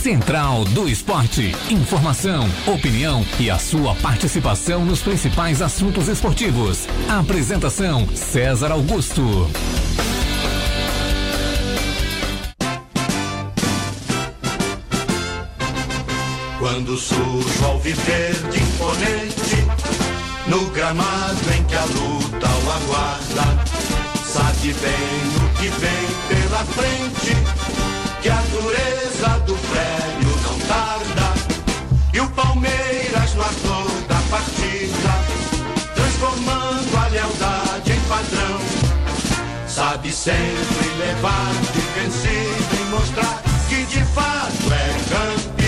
Central do Esporte. Informação, opinião e a sua participação nos principais assuntos esportivos. Apresentação César Augusto. Quando surge ao viver de imponente, no gramado em que a luta o aguarda, sabe bem o que vem pela frente, que a dureza do Palmeiras no ator da partida, transformando a lealdade em padrão, sabe sempre levar de vencido e mostrar que de fato é campeão.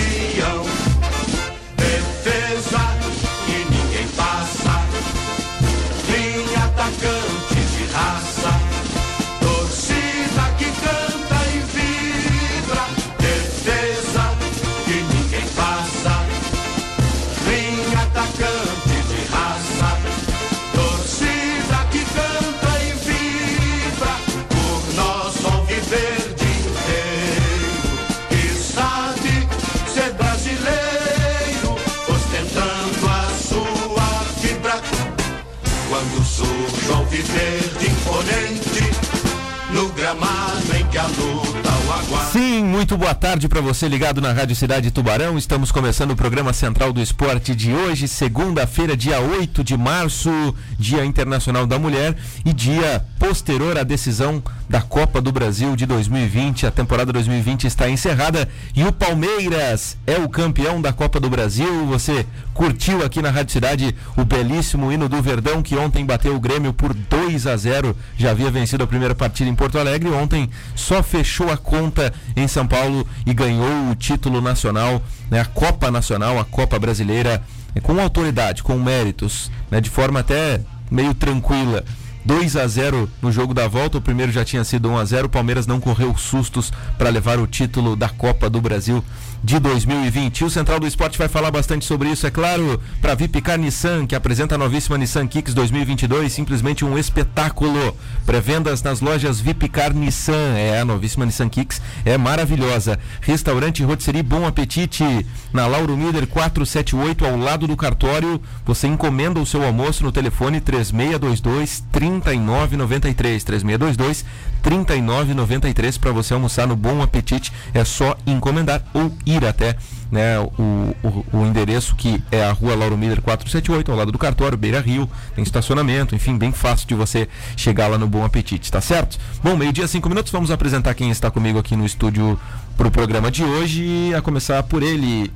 Muito boa tarde para você ligado na Rádio Cidade Tubarão. Estamos começando o programa Central do Esporte de hoje, segunda-feira, dia 8 de março, Dia Internacional da Mulher e dia posterior à decisão da Copa do Brasil de 2020. A temporada 2020 está encerrada e o Palmeiras é o campeão da Copa do Brasil. Você curtiu aqui na Rádio Cidade o belíssimo hino do Verdão que ontem bateu o Grêmio por 2 a 0. Já havia vencido a primeira partida em Porto Alegre. Ontem só fechou a conta em São Paulo e ganhou o título nacional, né, a Copa Nacional, a Copa Brasileira, com autoridade, com méritos, né, de forma até meio tranquila. 2 a 0 no jogo da volta, o primeiro já tinha sido 1 a 0. O Palmeiras não correu sustos para levar o título da Copa do Brasil de 2020. E o Central do Esporte vai falar bastante sobre isso, é claro, para Vipicar Nissan, que apresenta a novíssima Nissan Kicks 2022, simplesmente um espetáculo. Pré-vendas nas lojas Vipicar Nissan, é a novíssima Nissan Kicks, é maravilhosa. Restaurante Rotisserie Bom Apetite, na Lauro Miller 478, ao lado do cartório. Você encomenda o seu almoço no telefone 3622 3993. 3622 3993 para você almoçar no Bom Apetite. É só encomendar ou ir até né, o, o, o endereço que é a rua Lauro Miller 478, ao lado do cartório, Beira Rio, tem estacionamento, enfim, bem fácil de você chegar lá no Bom Apetite, tá certo? Bom, meio-dia, cinco minutos, vamos apresentar quem está comigo aqui no estúdio para o programa de hoje, a começar por ele,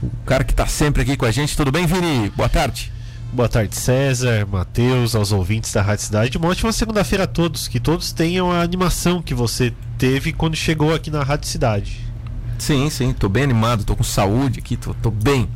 o cara que está sempre aqui com a gente. Tudo bem, Vini? Boa tarde. Boa tarde, César, Matheus, aos ouvintes da Rádio Cidade. Uma ótima segunda-feira a todos. Que todos tenham a animação que você teve quando chegou aqui na Rádio Cidade. Sim, sim, tô bem animado, tô com saúde aqui, tô, tô bem.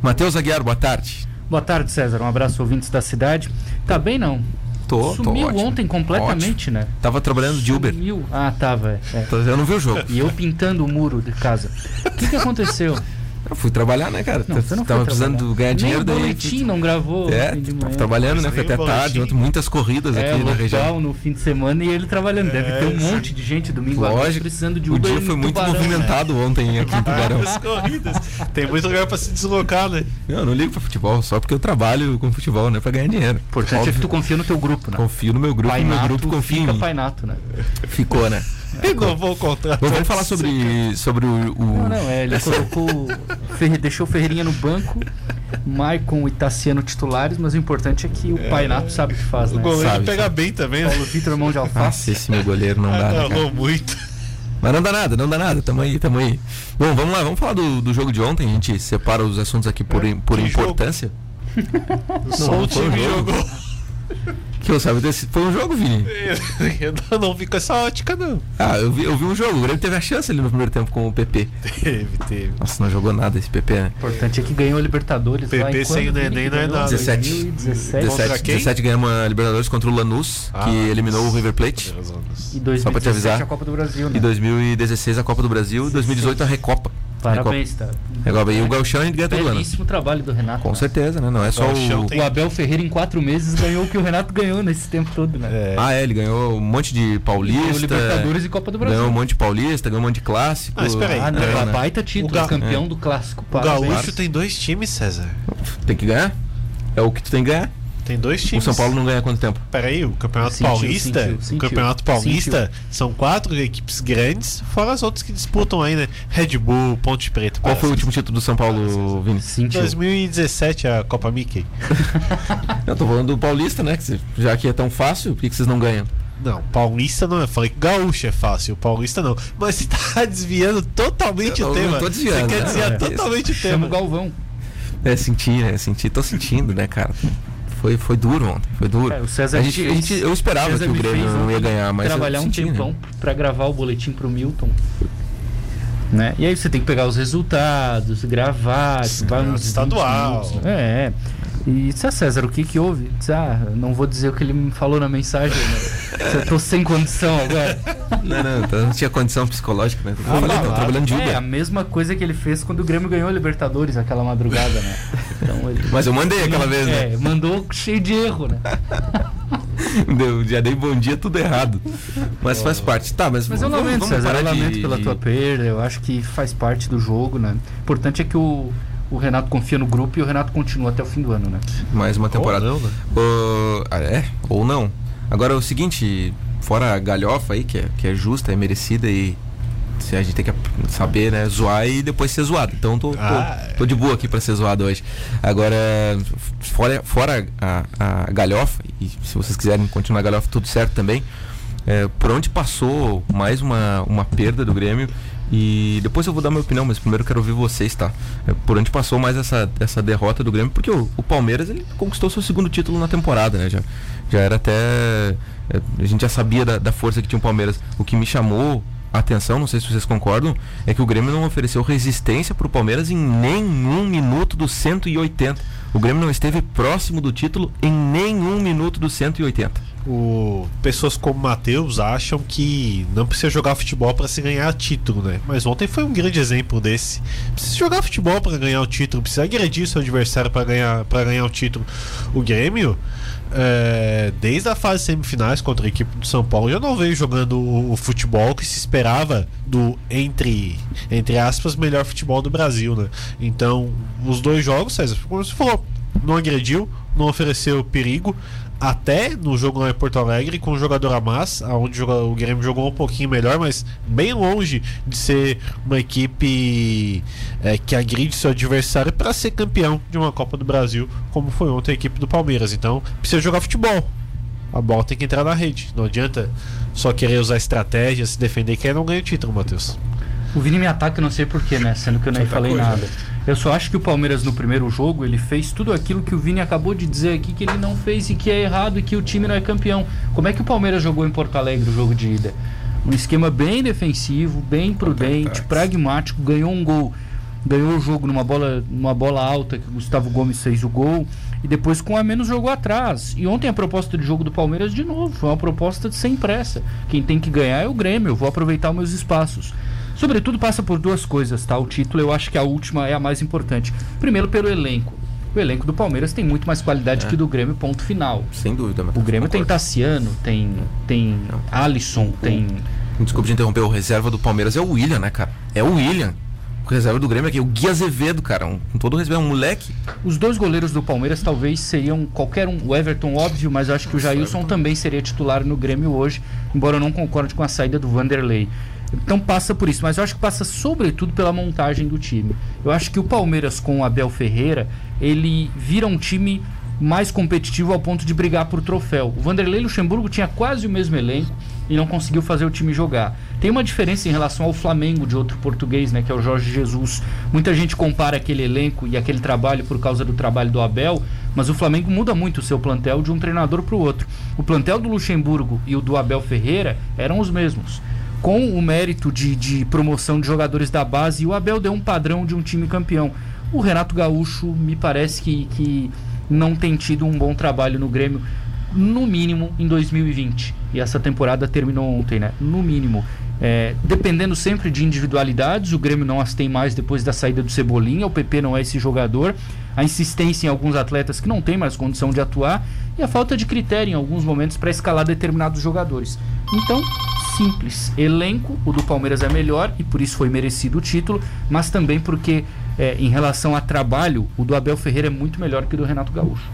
Matheus Aguiar, boa tarde. Boa tarde, César. Um abraço, ouvintes da cidade. Tá bem, não? Tô, tô Sumiu ótimo. ontem completamente, Ótimo. né? Tava trabalhando de Uber. Sumiu. Ah, tava. é. Tô- Eu não vi o jogo. E eu pintando o muro de casa. O que, que aconteceu? Eu fui trabalhar, né, cara? Não, você não tava precisando trabalhar. ganhar dinheiro Nem o daí. boletim não gravou. É, tava trabalhando, né? Foi até o tarde, ontem muitas corridas É, aqui na região. no fim de semana e ele trabalhando. Deve ter um sim. monte de gente domingo à noite Lógico. precisando de O Uber dia foi muito Tubarão, né? movimentado ontem aqui em Tubarão. Corridas. Tem muito lugar pra se deslocar, né? Eu não ligo pra futebol, só porque eu trabalho com futebol, né? Pra ganhar dinheiro. O importante é que tu confia no teu grupo, né? Confio no meu grupo, Pai meu grupo confia em mim. Pai Nato, né? Ficou, né? Renovou o contrato. Vamos falar sobre, sobre o. o- Não, não, é, ele colocou. Ferre, deixou o Ferreirinha no banco, Maicon e Tassiano titulares, mas o importante é que o Pai Nato sabe o que faz, O né? goleiro Sabe, pega sabe. bem também, né? Paulo Vitor, mão de Nossa, alface. esse meu goleiro não dá, né? Agarrou muito. Mas não dá nada, não dá nada, tamo aí, tamo aí. Bom, vamos lá, vamos falar do, do jogo de ontem, a gente separa os assuntos aqui por, É, por importância. Só não o time jogo. jogou. Que eu sabe desse. Foi um jogo, Vini. Eu não vi com essa ótica, não. Ah, eu vi, eu vi um jogo, o Grêmio teve a chance ali no primeiro tempo com o PP. Teve, teve. Nossa, não jogou nada esse PP, né? O importante é que ganhou a Libertadores PP sem o Neném não é ganhou? nada. 17. 2017 Contra 17, quem? 17 ganhamos a Libertadores contra o Lanús, Ah, que eliminou o River Plate. e 2017 Só pra te avisar. a Copa do Brasil, né? E 2016 a Copa do Brasil, e 2018 a Recopa. Parabéns, tá? É igual, e o Gauchão a gente ganha todo ano. Belíssimo trabalho do Renato. Com né? certeza, né? Não é só o. tem- O Abel Ferreira em quatro meses ganhou o que o Renato ganhou nesse tempo todo, né? É, Ah, é, ele ganhou um monte de Ganhou paulista. Libertadores e Copa do Brasil. Ganhou um monte de paulista, ganhou um monte de clássico. Ah, espera aí. Ah, não, É, né? baita título, O Ga- campeão é. do clássico. o. Gaúcho tem dois times, César. Tem que ganhar. É o que tu tem que ganhar. Tem dois O times. São Paulo não ganha há quanto tempo? Peraí, o Campeonato Sentiu, Paulista. sentiu, o sentiu. Campeonato Paulista são quatro equipes grandes, fora as outras que disputam aí, né? Red Bull, Ponte Preta. Qual foi o último título do São Paulo, Vini? Sentiu. 2017, a Copa Mickey. Eu tô falando do Paulista, né? Que já que é tão fácil, por que, vocês não ganham? Não, Paulista não é. Falei que Gaúcho é fácil, Paulista não. Mas você tá desviando totalmente Eu o não tema. tô desviando, Você quer né? desviar É. totalmente o Chama tema. o Galvão. É sentir, né? Sentir, tô sentindo, né, cara? Foi, foi duro ontem, foi duro. É, o César a gente, a fez- gente- eu esperava que o Grêmio não ia ganhar, mas trabalhar eu um senti, né? tempão pra gravar o boletim pro Milton. Né? E aí você tem que pegar os resultados, gravar, vai uns 20 estadual. minutos, né? É. E disse, ah, César, o que que houve? Disse, ah, não vou dizer o que ele me falou na mensagem, né? Eu tô sem condição agora. Não, não, então não tinha condição psicológica, né? Eu falei, Ah, trabalhando de É, a Uber. mesma coisa que ele fez quando o Grêmio ganhou a Libertadores aquela madrugada, né? Então ele... Mas eu mandei aquela vez, né? É, mandou cheio de erro, né? Deu, já dei bom dia, tudo errado. Mas faz parte. Tá, mas, Mas eu vamos- lamento, vamos César, eu parar de- lamento pela tua perda. Eu acho que faz parte do jogo, né? O importante é que o, o Renato confia no grupo e o Renato continua até o fim do ano, né? Mais uma temporada. Ou não, né? Ah, é, ou não. Agora o seguinte, fora a galhofa aí, que é, que é justa, é merecida e se a gente tem que saber, né, zoar e depois ser zoado. Então tô, tô, Ah, tô de boa aqui pra ser zoado hoje. Agora, fora, fora a, a galhofa, e se vocês quiserem continuar a galhofa, tudo certo também. é, por onde passou mais uma, uma perda do Grêmio e depois eu vou dar minha opinião, mas primeiro eu quero ouvir vocês, tá? É, por onde passou mais essa, essa derrota do Grêmio, porque o, o Palmeiras ele conquistou seu segundo título na temporada, né? Já, já era até. é, a gente já sabia da, da força que tinha o Palmeiras. O que me chamou atenção, não sei se vocês concordam, é que o Grêmio não ofereceu resistência pro Palmeiras em nenhum minuto dos 180. O Grêmio não esteve próximo do título em nenhum minuto dos 180. O, pessoas como Matheus acham que não precisa jogar futebol para se ganhar título, né? Mas ontem foi um grande exemplo desse. Precisa jogar futebol para ganhar o título, precisa agredir seu adversário para ganhar, pra ganhar o título. O Grêmio, é, desde a fase semifinais contra a equipe do São Paulo, eu não vejo jogando o, o futebol que se esperava do entre entre aspas melhor futebol do Brasil, né? Então, os dois jogos, César, como você falou, não agrediu, não ofereceu perigo. Até no jogo lá em Porto Alegre, com o jogador a mais, onde o Grêmio jogou um pouquinho melhor, mas bem longe de ser uma equipe é, que agride seu adversário para ser campeão de uma Copa do Brasil, como foi ontem a equipe do Palmeiras. Então, precisa jogar futebol. A bola tem que entrar na rede. Não adianta só querer usar estratégia, se defender, que aí não ganha o título, Matheus. O Vini me ataca, não sei porquê, né? Sendo que eu nem falei coisa. nada. Eu só acho que o Palmeiras no primeiro jogo ele fez tudo aquilo que o Vini acabou de dizer aqui que ele não fez e que é errado e que o time não é campeão. Como é que o Palmeiras jogou em Porto Alegre o jogo de ida? Um esquema bem defensivo, bem prudente, pragmático, ganhou um gol. Ganhou o jogo numa bola, numa bola alta que o Gustavo Gomes fez o gol e depois com a menos jogou atrás. E ontem a proposta de jogo do Palmeiras de novo foi uma proposta de sem pressa. Quem tem que ganhar é o Grêmio, eu vou aproveitar meus espaços. Sobretudo passa por duas coisas, tá? O título eu acho que a última é a mais importante. Primeiro pelo elenco. O elenco do Palmeiras tem muito mais qualidade que o do Grêmio, ponto final. Sem dúvida. O Grêmio tem Tassiano, tem tem Alisson, tem Desculpa te interromper, o reserva do Palmeiras é o William, né, cara? É o William. O reserva do Grêmio aqui, o Gui Azevedo, cara. Um, com todo respeito, é um moleque. Os dois goleiros do Palmeiras talvez seriam qualquer um. O Everton, óbvio, mas eu acho que o Jailson também seria titular no Grêmio hoje, embora eu não concorde com a saída do Vanderlei. Então passa por isso, mas eu acho que passa sobretudo pela montagem do time. Eu acho que o Palmeiras com o Abel Ferreira, ele vira um time mais competitivo ao ponto de brigar por troféu. O Vanderlei Luxemburgo tinha quase o mesmo elenco e não conseguiu fazer o time jogar. Tem uma diferença em relação ao Flamengo de outro português, né, que é o Jorge Jesus. Muita gente compara aquele elenco e aquele trabalho por causa do trabalho do Abel, mas o Flamengo muda muito o seu plantel de um treinador para o outro. O plantel do Luxemburgo e o do Abel Ferreira eram os mesmos. Com o mérito de, de promoção de jogadores da base, e o Abel deu um padrão de um time campeão. O Renato Gaúcho me parece que, que não tem tido um bom trabalho no Grêmio, no mínimo em 2020. E essa temporada terminou ontem, né? No mínimo. É, dependendo sempre de individualidades, o Grêmio não as tem mais depois da saída do Cebolinha, o PP não é esse jogador, a insistência em alguns atletas que não têm mais condição de atuar e a falta de critério em alguns momentos para escalar determinados jogadores. Então, simples, elenco, o do Palmeiras é melhor e por isso foi merecido o título, mas também porque é, em relação a trabalho, o do Abel Ferreira é muito melhor que o do Renato Gaúcho.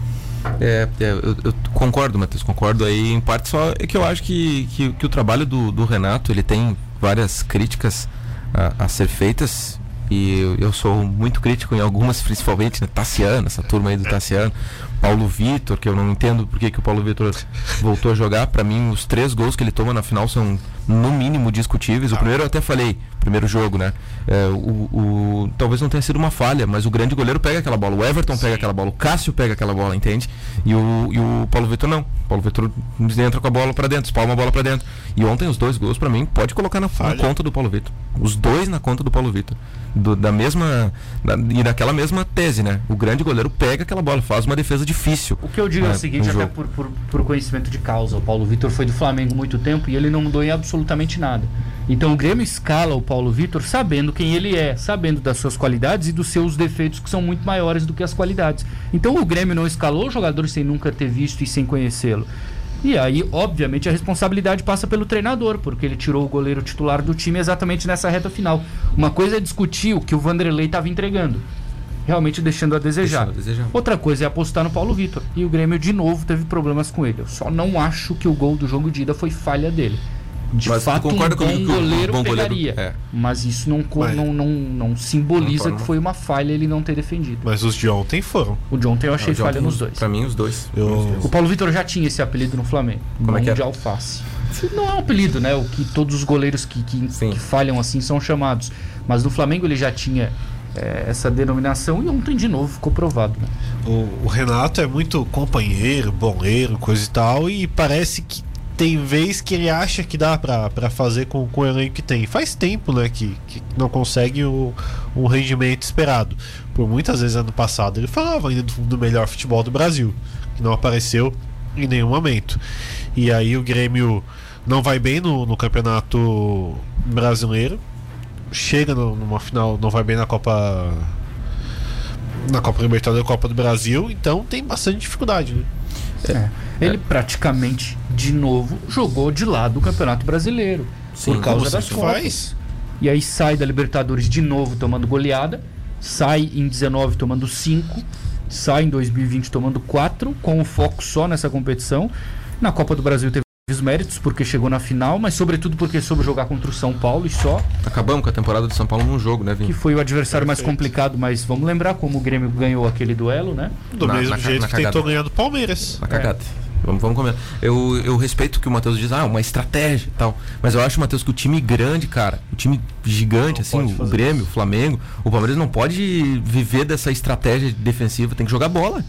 É, é eu, eu, concordo, Matheus, concordo aí em parte só é que eu acho que, que, que o trabalho do, do, Renato ele tem várias críticas a, a ser feitas e eu, eu, sou muito crítico em algumas, principalmente, né, Tassiano, essa turma aí do Tassiano, Paulo Vitor, que eu não entendo porque que o Paulo Vitor voltou a jogar. Para mim, os três gols que ele toma na final são no mínimo discutíveis. O primeiro eu até falei, primeiro jogo, né? É, o, o, talvez não tenha sido uma falha, mas o grande goleiro pega aquela bola, o Everton Sim. pega aquela bola, o Cássio pega aquela bola, entende? E o, e o Paulo Vitor não. O Paulo Vitor entra com a bola para dentro, espalma a bola para dentro. E ontem os dois gols, para mim, pode colocar na, na, conta do Paulo Vitor. Os dois na conta do Paulo Vitor. Da mesma. Da, e daquela mesma tese, né? O grande goleiro pega aquela bola, faz uma defesa difícil. O que eu digo é, é o seguinte, até por, por, por, conhecimento de causa, o Paulo Vitor foi do Flamengo muito tempo e ele não mudou em absolutamente nada. Então o Grêmio escala o Paulo Vitor sabendo quem ele é, sabendo das suas qualidades e dos seus defeitos que são muito maiores do que as qualidades. Então o Grêmio não escalou o jogador sem nunca ter visto e sem conhecê-lo. E aí, obviamente, a responsabilidade passa pelo treinador, porque ele tirou o goleiro titular do time exatamente nessa reta final. Uma coisa é discutir o que o Vanderlei estava entregando realmente deixando a desejar. Deixando a desejar. Outra coisa é apostar no Paulo Vitor. E o Grêmio de novo teve problemas com ele. Eu só não acho que o gol do jogo de ida foi falha dele. De mas fato, um bom goleiro bom pegaria. Goleiro, é. Mas isso não, mas, não, não, não simboliza não que foi uma falha ele não ter defendido. Mas os de ontem foram. O de ontem eu achei falha nos dois. Pra mim, os dois. Eu... O Paulo Vitor já tinha esse apelido no Flamengo. Como é que é? de alface. Não é um apelido, né? O que todos os goleiros que, que, que falham assim são chamados. Mas no Flamengo ele já tinha é, essa denominação e ontem de novo ficou provado. Né? O, o, Renato é muito companheiro, boleiro, coisa e tal, e parece que tem vez que ele acha que dá para fazer com, com o elenco que tem. Faz tempo né, que, que não consegue o, o rendimento esperado. Por muitas vezes ano passado ele falava ainda do, do melhor futebol do Brasil, que não apareceu em nenhum momento. E aí o Grêmio não vai bem no, no campeonato brasileiro chega no, numa final, não vai bem na Copa na Copa Libertadores e Copa do Brasil, então tem bastante dificuldade, né? É. Ele praticamente de novo jogou de lado o Campeonato Brasileiro Sim, por causa das Copas. Faz? E aí sai da Libertadores de novo tomando goleada, sai em 19 tomando 5, sai em 2020 tomando 4, com o foco só nessa competição. Na Copa do Brasil teve os méritos porque chegou na final, mas sobretudo porque soube jogar contra o São Paulo e só. Acabamos com a temporada do São Paulo num jogo, né, Vini? Que foi o adversário Perfeito. mais complicado, mas vamos lembrar como o Grêmio ganhou aquele duelo, né? Do na, mesmo na, jeito na que tentou ganhar do Palmeiras. Na cagada. É. Vamos, vamos comer. Eu, eu respeito que o Matheus diz, ah, uma estratégia e tal. Mas eu acho, Matheus, que o time grande, cara, o time gigante, não assim, o Grêmio, isso. o Flamengo, o Palmeiras não pode viver dessa estratégia defensiva, tem que jogar bola.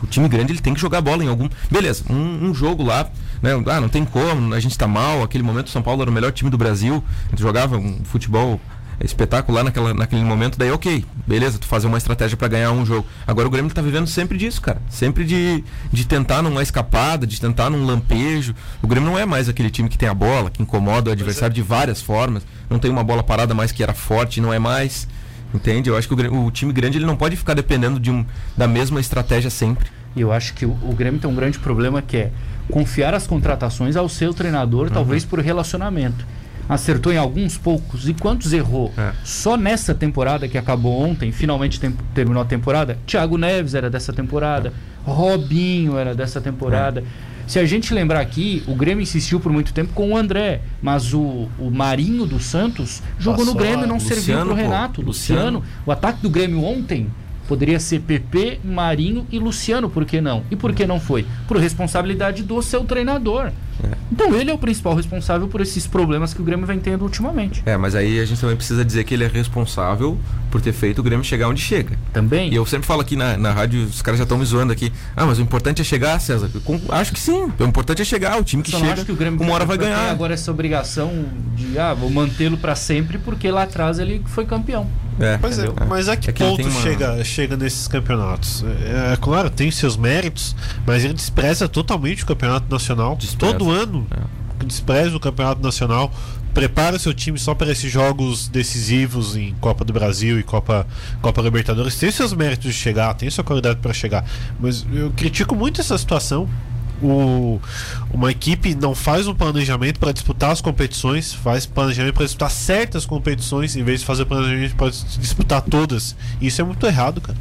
O time grande ele tem que jogar bola em algum. Beleza, um, um jogo lá, né? Ah, não tem como, a gente tá mal. Aquele momento o São Paulo era o melhor time do Brasil. A gente jogava um futebol espetacular naquela, naquele momento, daí ok, beleza, tu fazer uma estratégia para ganhar um jogo. Agora o Grêmio tá vivendo sempre disso, cara. Sempre de, de tentar numa escapada, de tentar num lampejo. O Grêmio não é mais aquele time que tem a bola, que incomoda o adversário é. de várias formas. Não tem uma bola parada mais que era forte, não é mais. Entende? Eu acho que o, o, time grande ele não pode ficar dependendo de um, da mesma estratégia sempre. E eu acho que o, o, Grêmio tem um grande problema que é confiar as contratações ao seu treinador, uhum. talvez por relacionamento. Acertou em alguns poucos. E quantos errou? É. Só nessa temporada que acabou ontem, finalmente tem, terminou a temporada. Thiago Neves era dessa temporada. É. Robinho era dessa temporada. É. Se a gente lembrar aqui, o Grêmio insistiu por muito tempo com o André, mas o, o Marinho dos Santos jogou Passou no Grêmio e não Luciano, serviu para o Renato. Luciano. Luciano. O ataque do Grêmio ontem Poderia ser PP, Marinho e Luciano, por que não? E por que não foi? Por responsabilidade do seu treinador. É. Então ele é o principal responsável por esses problemas que o Grêmio vem tendo ultimamente. É, mas aí a gente também precisa dizer que ele é responsável por ter feito o Grêmio chegar onde chega. Também. E eu sempre falo aqui na, na rádio, os caras já estão me zoando aqui. Ah, mas o importante é chegar, César. Com, acho que sim. O importante é chegar. O time que chega, que o Grêmio uma hora vai ganhar. agora essa obrigação de, ah, vou mantê-lo para sempre porque lá atrás ele foi campeão. É, pois é, mas a que, é que ponto uma... chega, chega nesses campeonatos? É, é, claro, tem seus méritos, mas ele despreza totalmente o campeonato nacional. Despreza. Todo ano é. despreza o campeonato nacional prepara o seu time só para esses jogos decisivos em Copa do Brasil e Copa, Copa Libertadores. Tem seus méritos de chegar, tem sua qualidade para chegar. Mas eu critico muito essa situação. O, uma equipe não faz um planejamento para disputar as competições, faz planejamento para disputar certas competições, em vez de fazer planejamento para disputar todas. Isso é muito errado, cara.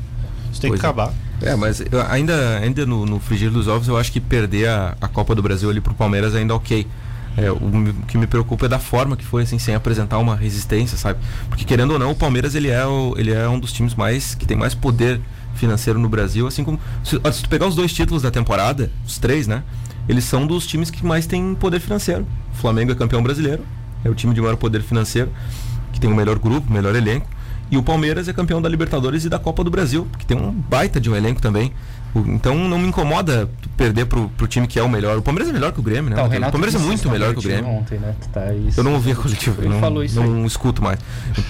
Isso tem Pois que é. acabar. É, mas eu ainda, ainda no, no frigir dos ovos, eu acho que perder a, a Copa do Brasil ali pro Palmeiras ainda é ok. É, o me- que me preocupa é da forma que foi, assim, sem apresentar uma resistência, sabe? Porque querendo ou não, o Palmeiras ele é, o- ele é um dos times mais que tem mais poder financeiro no Brasil, assim como se, se tu pegar os dois títulos da temporada, os três, né? Eles são dos times que mais têm poder financeiro. O Flamengo é campeão brasileiro, é o time de maior poder financeiro, que tem o melhor grupo, melhor elenco. E o Palmeiras é campeão da Libertadores e da Copa do Brasil, que tem um baita de um elenco também. O- Então não me incomoda perder pro, pro time que é o melhor. O Palmeiras é melhor que o Grêmio, né? Tá, o Palmeiras é muito melhor que o Grêmio. Ontem, né? Tá. Eu não ouvi a coletiva, não, não escuto mais.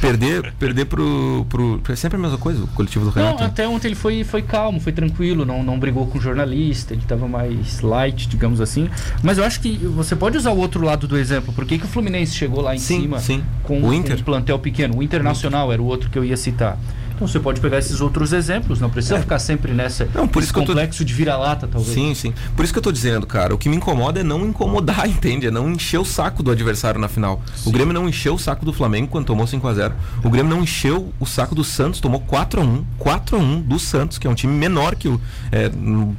Perder, perder pro, pro. É sempre a mesma coisa, o coletivo do Não, Renato. né? até ontem ele foi, foi calmo, foi tranquilo, não, não brigou com o jornalista, ele tava mais light, digamos assim. Mas eu acho que você pode usar o outro lado do exemplo. Por que, que o Fluminense chegou lá em Sim, cima sim. com O com Inter. um plantel pequeno? O Internacional era o outro que eu ia citar. Então você pode pegar esses outros exemplos, não precisa ficar sempre nessa É. Não, por isso que eu tô- complexo de vira-lata, talvez. Sim, sim. Por isso que eu tô dizendo, cara, o que me incomoda é não incomodar, entende? É não encher o saco do adversário na final. O Grêmio não encheu o saco do Flamengo quando tomou 5 a 0 O Grêmio não encheu o saco do Santos, tomou 4 a 1 4 a 1 do Santos, que é um time menor que o é,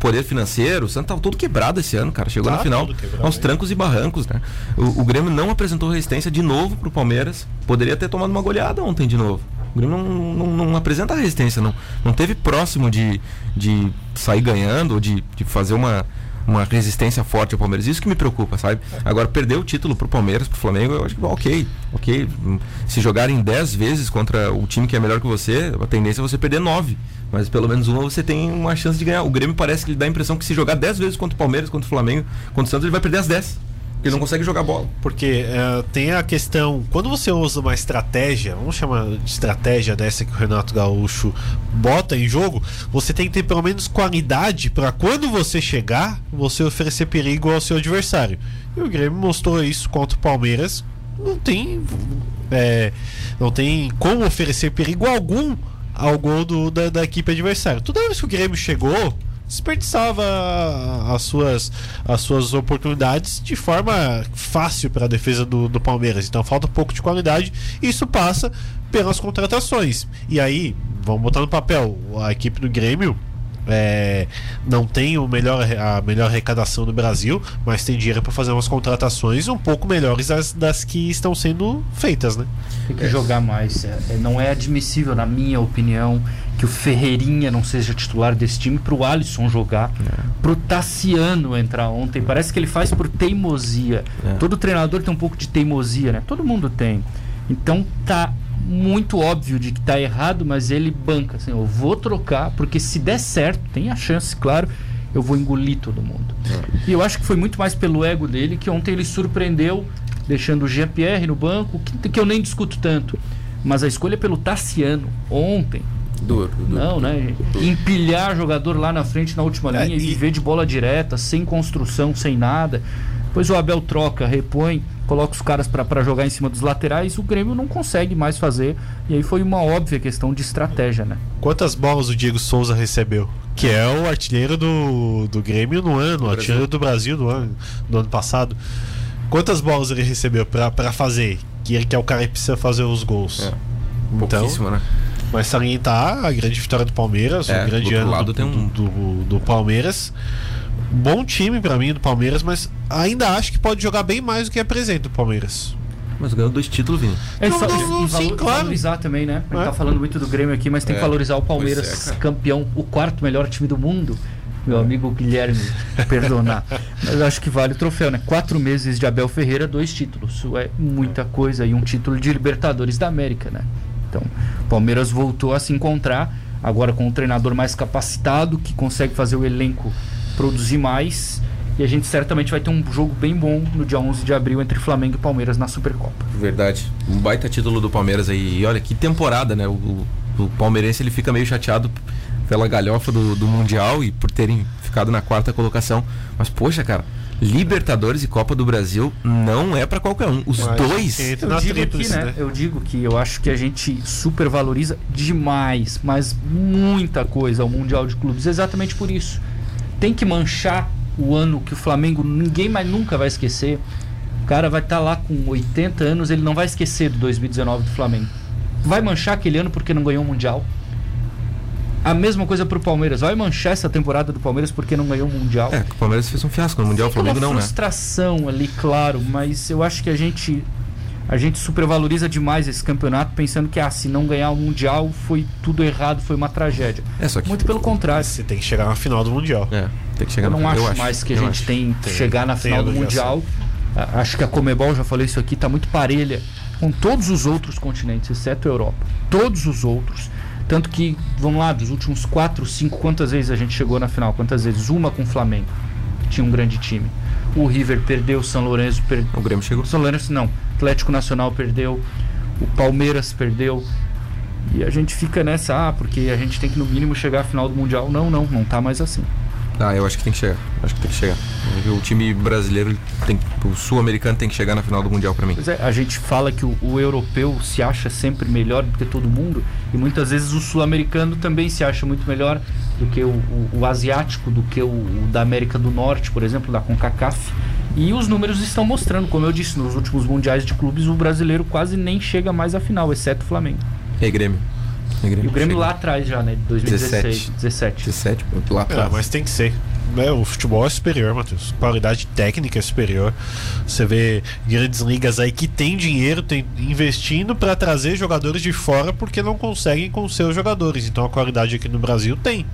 poder financeiro. O Santos tava todo quebrado esse ano, cara. Chegou Tá na final aos trancos e barrancos, né? O, o Grêmio não apresentou resistência de novo pro Palmeiras. Poderia ter tomado uma goleada ontem de novo. O Grêmio não, não, não apresenta resistência, não, não teve próximo de, de sair ganhando ou de, de fazer uma, uma resistência forte ao Palmeiras. Isso que me preocupa, sabe? Agora, perder o título pro Palmeiras, pro Flamengo, eu acho que ok, ok. Se jogarem 10 vezes contra o time que é melhor que você, a tendência é você perder 9. Mas pelo menos uma você tem uma chance de ganhar. O Grêmio parece que ele dá a impressão que se jogar 10 vezes contra o Palmeiras, contra o Flamengo, contra o Santos, ele vai perder as 10. Ele não consegue jogar bola. Porque é, tem a questão, quando você usa uma estratégia, vamos chamar de estratégia dessa que o Renato Gaúcho bota em jogo, você tem que ter pelo menos qualidade para quando você chegar, você oferecer perigo ao seu adversário. E o Grêmio mostrou isso contra o Palmeiras. Não tem, é, não tem como oferecer perigo algum ao gol do- da, da equipe adversária. Toda vez que o Grêmio chegou, desperdiçava as suas, as suas oportunidades de forma fácil para a defesa do, do Palmeiras. Então falta um pouco de qualidade e isso passa pelas contratações. E aí, vamos botar no papel, a equipe do Grêmio é, não tem o melhor, a melhor arrecadação do Brasil, mas tem dinheiro para fazer umas contratações um pouco melhores das, das que estão sendo feitas, né? Tem que jogar mais. É, é, não é admissível, na minha opinião, que o Ferreirinha não seja titular desse time, pro Alisson jogar, pro Tassiano entrar ontem. Parece que ele faz por teimosia. É. Todo treinador tem um pouco de teimosia, né? Todo mundo tem. Então tá muito óbvio de que tá errado, mas ele banca. Assim, eu vou trocar, porque se der certo, tem a chance, claro, eu vou engolir todo mundo. E eu acho que foi muito mais pelo ego dele que ontem ele surpreendeu, deixando o Jean-Pierre no banco, que, que eu nem discuto tanto. Mas a escolha pelo Tassiano ontem, Duro, duro. não, né? Empilhar jogador lá na frente na última É, linha e e- viver de bola direta, sem construção, sem nada. Depois o Abel troca, repõe, coloca os caras para jogar em cima dos laterais. O Grêmio não consegue mais fazer. E aí foi uma óbvia questão de estratégia, né? Quantas bolas o Diego Souza recebeu? Que é o artilheiro do, do Grêmio no ano, o artilheiro do Brasil do ano, do ano passado. Quantas bolas ele recebeu pra, pra fazer? Que ele que é o cara que precisa fazer os gols. É. Então, Pouquíssimo, né? mas salientar a grande vitória do Palmeiras, É, o grande ano lado do, tem um- do, do- do Palmeiras. Bom time pra mim do Palmeiras, mas ainda acho que pode jogar bem mais do que apresenta o Palmeiras. Mas ganhou dois títulos, Vini. É só- não, não, sim, claro. valorizar também, né? A gente É. tá falando muito do Grêmio aqui, mas tem que É. valorizar o Palmeiras, é, campeão, o quarto melhor time do mundo. Meu amigo Guilherme, perdonar. Mas eu acho que vale o troféu, né? Quatro meses de Abel Ferreira, dois títulos. Isso é muita coisa. E um título de Libertadores da América, né? Então, o Palmeiras voltou a se encontrar, agora com um treinador mais capacitado, que consegue fazer o elenco produzir mais. E a gente certamente vai ter um jogo bem bom no dia 11 de abril entre Flamengo e Palmeiras na Supercopa. Verdade. Um baita título do Palmeiras aí. E olha que temporada, né? O, o- o palmeirense ele fica meio chateado pela galhofa do, do Mundial e por terem ficado na quarta colocação. Mas, poxa, cara, Libertadores e Copa do Brasil não é pra qualquer um. Os Mas dois. Eu na digo, tríplice, né, né? eu digo que eu acho que a gente supervaloriza demais, mas muita coisa ao Mundial de Clubes, exatamente por isso. Tem que manchar o ano que o Flamengo ninguém mais nunca vai esquecer. O cara vai estar lá com 80 anos, ele não vai esquecer do 2019 do Flamengo. Vai manchar aquele ano porque não ganhou o Mundial. A mesma coisa pro Palmeiras. Vai manchar essa temporada do Palmeiras porque não ganhou o Mundial. É, o Palmeiras fez um fiasco no Mundial, o Flamengo uma não, né? frustração ali, claro, mas eu acho que a gente a gente supervaloriza demais esse campeonato pensando que ah, se não ganhar o mundial foi tudo errado, foi uma tragédia. É, só que. Muito pelo contrário. Você tem que chegar na final do Mundial. É, tem que chegar Eu não acho, eu mais que a eu gente acho. tem que chegar na tem final do mundial. Acho que a Comebol, já falei isso aqui, está muito parelha com todos os outros continentes, exceto a Europa. Todos os outros. Tanto que, vamos lá, dos últimos 4, 5, quantas vezes a gente chegou na final? Quantas vezes? Uma com o Flamengo, que tinha um grande time. O River perdeu, o São Lourenço perdeu. O Grêmio chegou. O São Lourenço não. Atlético Nacional perdeu. O Palmeiras perdeu. E a gente fica nessa, ah, porque a gente tem que no mínimo chegar à final do Mundial. Não, não, não tá mais assim. Ah, eu acho que tem que chegar. Acho que tem que chegar. O time brasileiro, tem, o sul-americano tem que chegar na final do Mundial pra mim. Pois é, a gente fala que o, o europeu se acha sempre melhor do que todo mundo, e muitas vezes o sul-americano também se acha muito melhor do que o, o- o asiático, do que o, da América do Norte, por exemplo, da CONCACAF. E os números estão mostrando, como eu disse, nos últimos mundiais de clubes, o brasileiro quase nem chega mais à final, exceto o Flamengo. E aí, Grêmio? E o Grêmio chega. lá atrás já, né? De 2016, 17. 17. 17, pô, lá É, atrás. mas tem que ser. É, o futebol é superior, Matheus. Qualidade técnica é superior. Você vê grandes ligas aí que tem dinheiro, tem investindo para trazer jogadores de fora porque não conseguem com seus jogadores. Então a qualidade aqui no Brasil tem.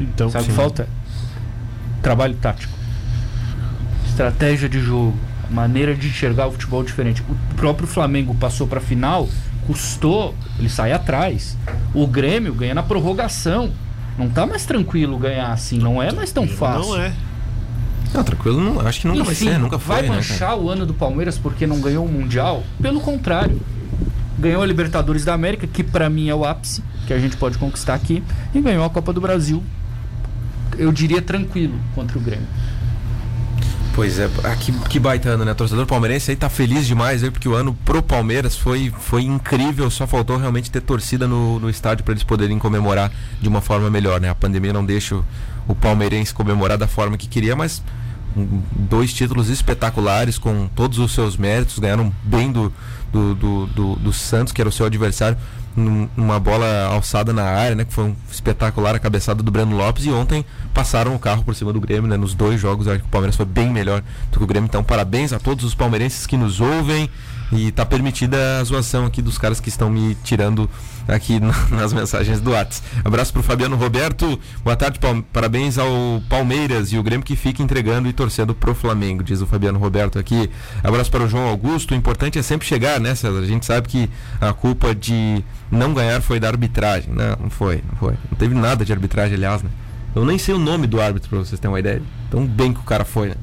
Então, Sabe o que falta? Trabalho tático. Estratégia de jogo. Maneira de enxergar o futebol diferente. O próprio Flamengo passou pra final, custou, ele sai atrás. O Grêmio ganha na prorrogação. Não tá mais tranquilo ganhar assim, não é mais tão fácil. Não é. Não, tranquilo, não, acho que nunca vai Enfim, ser, nunca foi. vai né, manchar o ano do Palmeiras porque não ganhou o Mundial? Pelo contrário. Ganhou a Libertadores da América, que pra mim é o ápice que a gente pode conquistar aqui, e ganhou a Copa do Brasil. Eu diria tranquilo contra o Grêmio. Pois é, ah, que, que baita ano, né? Torcedor palmeirense aí tá feliz demais aí, porque o ano pro Palmeiras foi, foi incrível, só faltou realmente ter torcida no, no estádio para eles poderem comemorar de uma forma melhor, né? A pandemia não deixa o, o palmeirense comemorar da forma que queria, mas dois títulos espetaculares com todos os seus méritos, ganharam bem do, do, do, do, do Santos, que era o seu adversário, num- numa bola alçada na área, né? Que foi um espetacular a cabeçada do Breno Lopes e ontem passaram o carro por cima do Grêmio, né? Nos dois jogos, acho que o Palmeiras foi bem melhor do que o Grêmio. Então, parabéns a todos os palmeirenses que nos ouvem. E tá permitida a zoação aqui dos caras que estão me tirando aqui na- nas mensagens do Whats. Abraço pro Fabiano Roberto. Boa tarde, parabéns ao Palmeiras e o Grêmio que fica entregando e torcendo pro Flamengo, diz o Fabiano Roberto aqui. Abraço para o João Augusto. O importante é sempre chegar, né, César? A gente sabe que a culpa de não ganhar foi da arbitragem. Não, não foi, não foi. Não teve nada de arbitragem, aliás, né? Eu nem sei o nome do árbitro pra vocês terem uma ideia. Tão bem que o cara foi, né?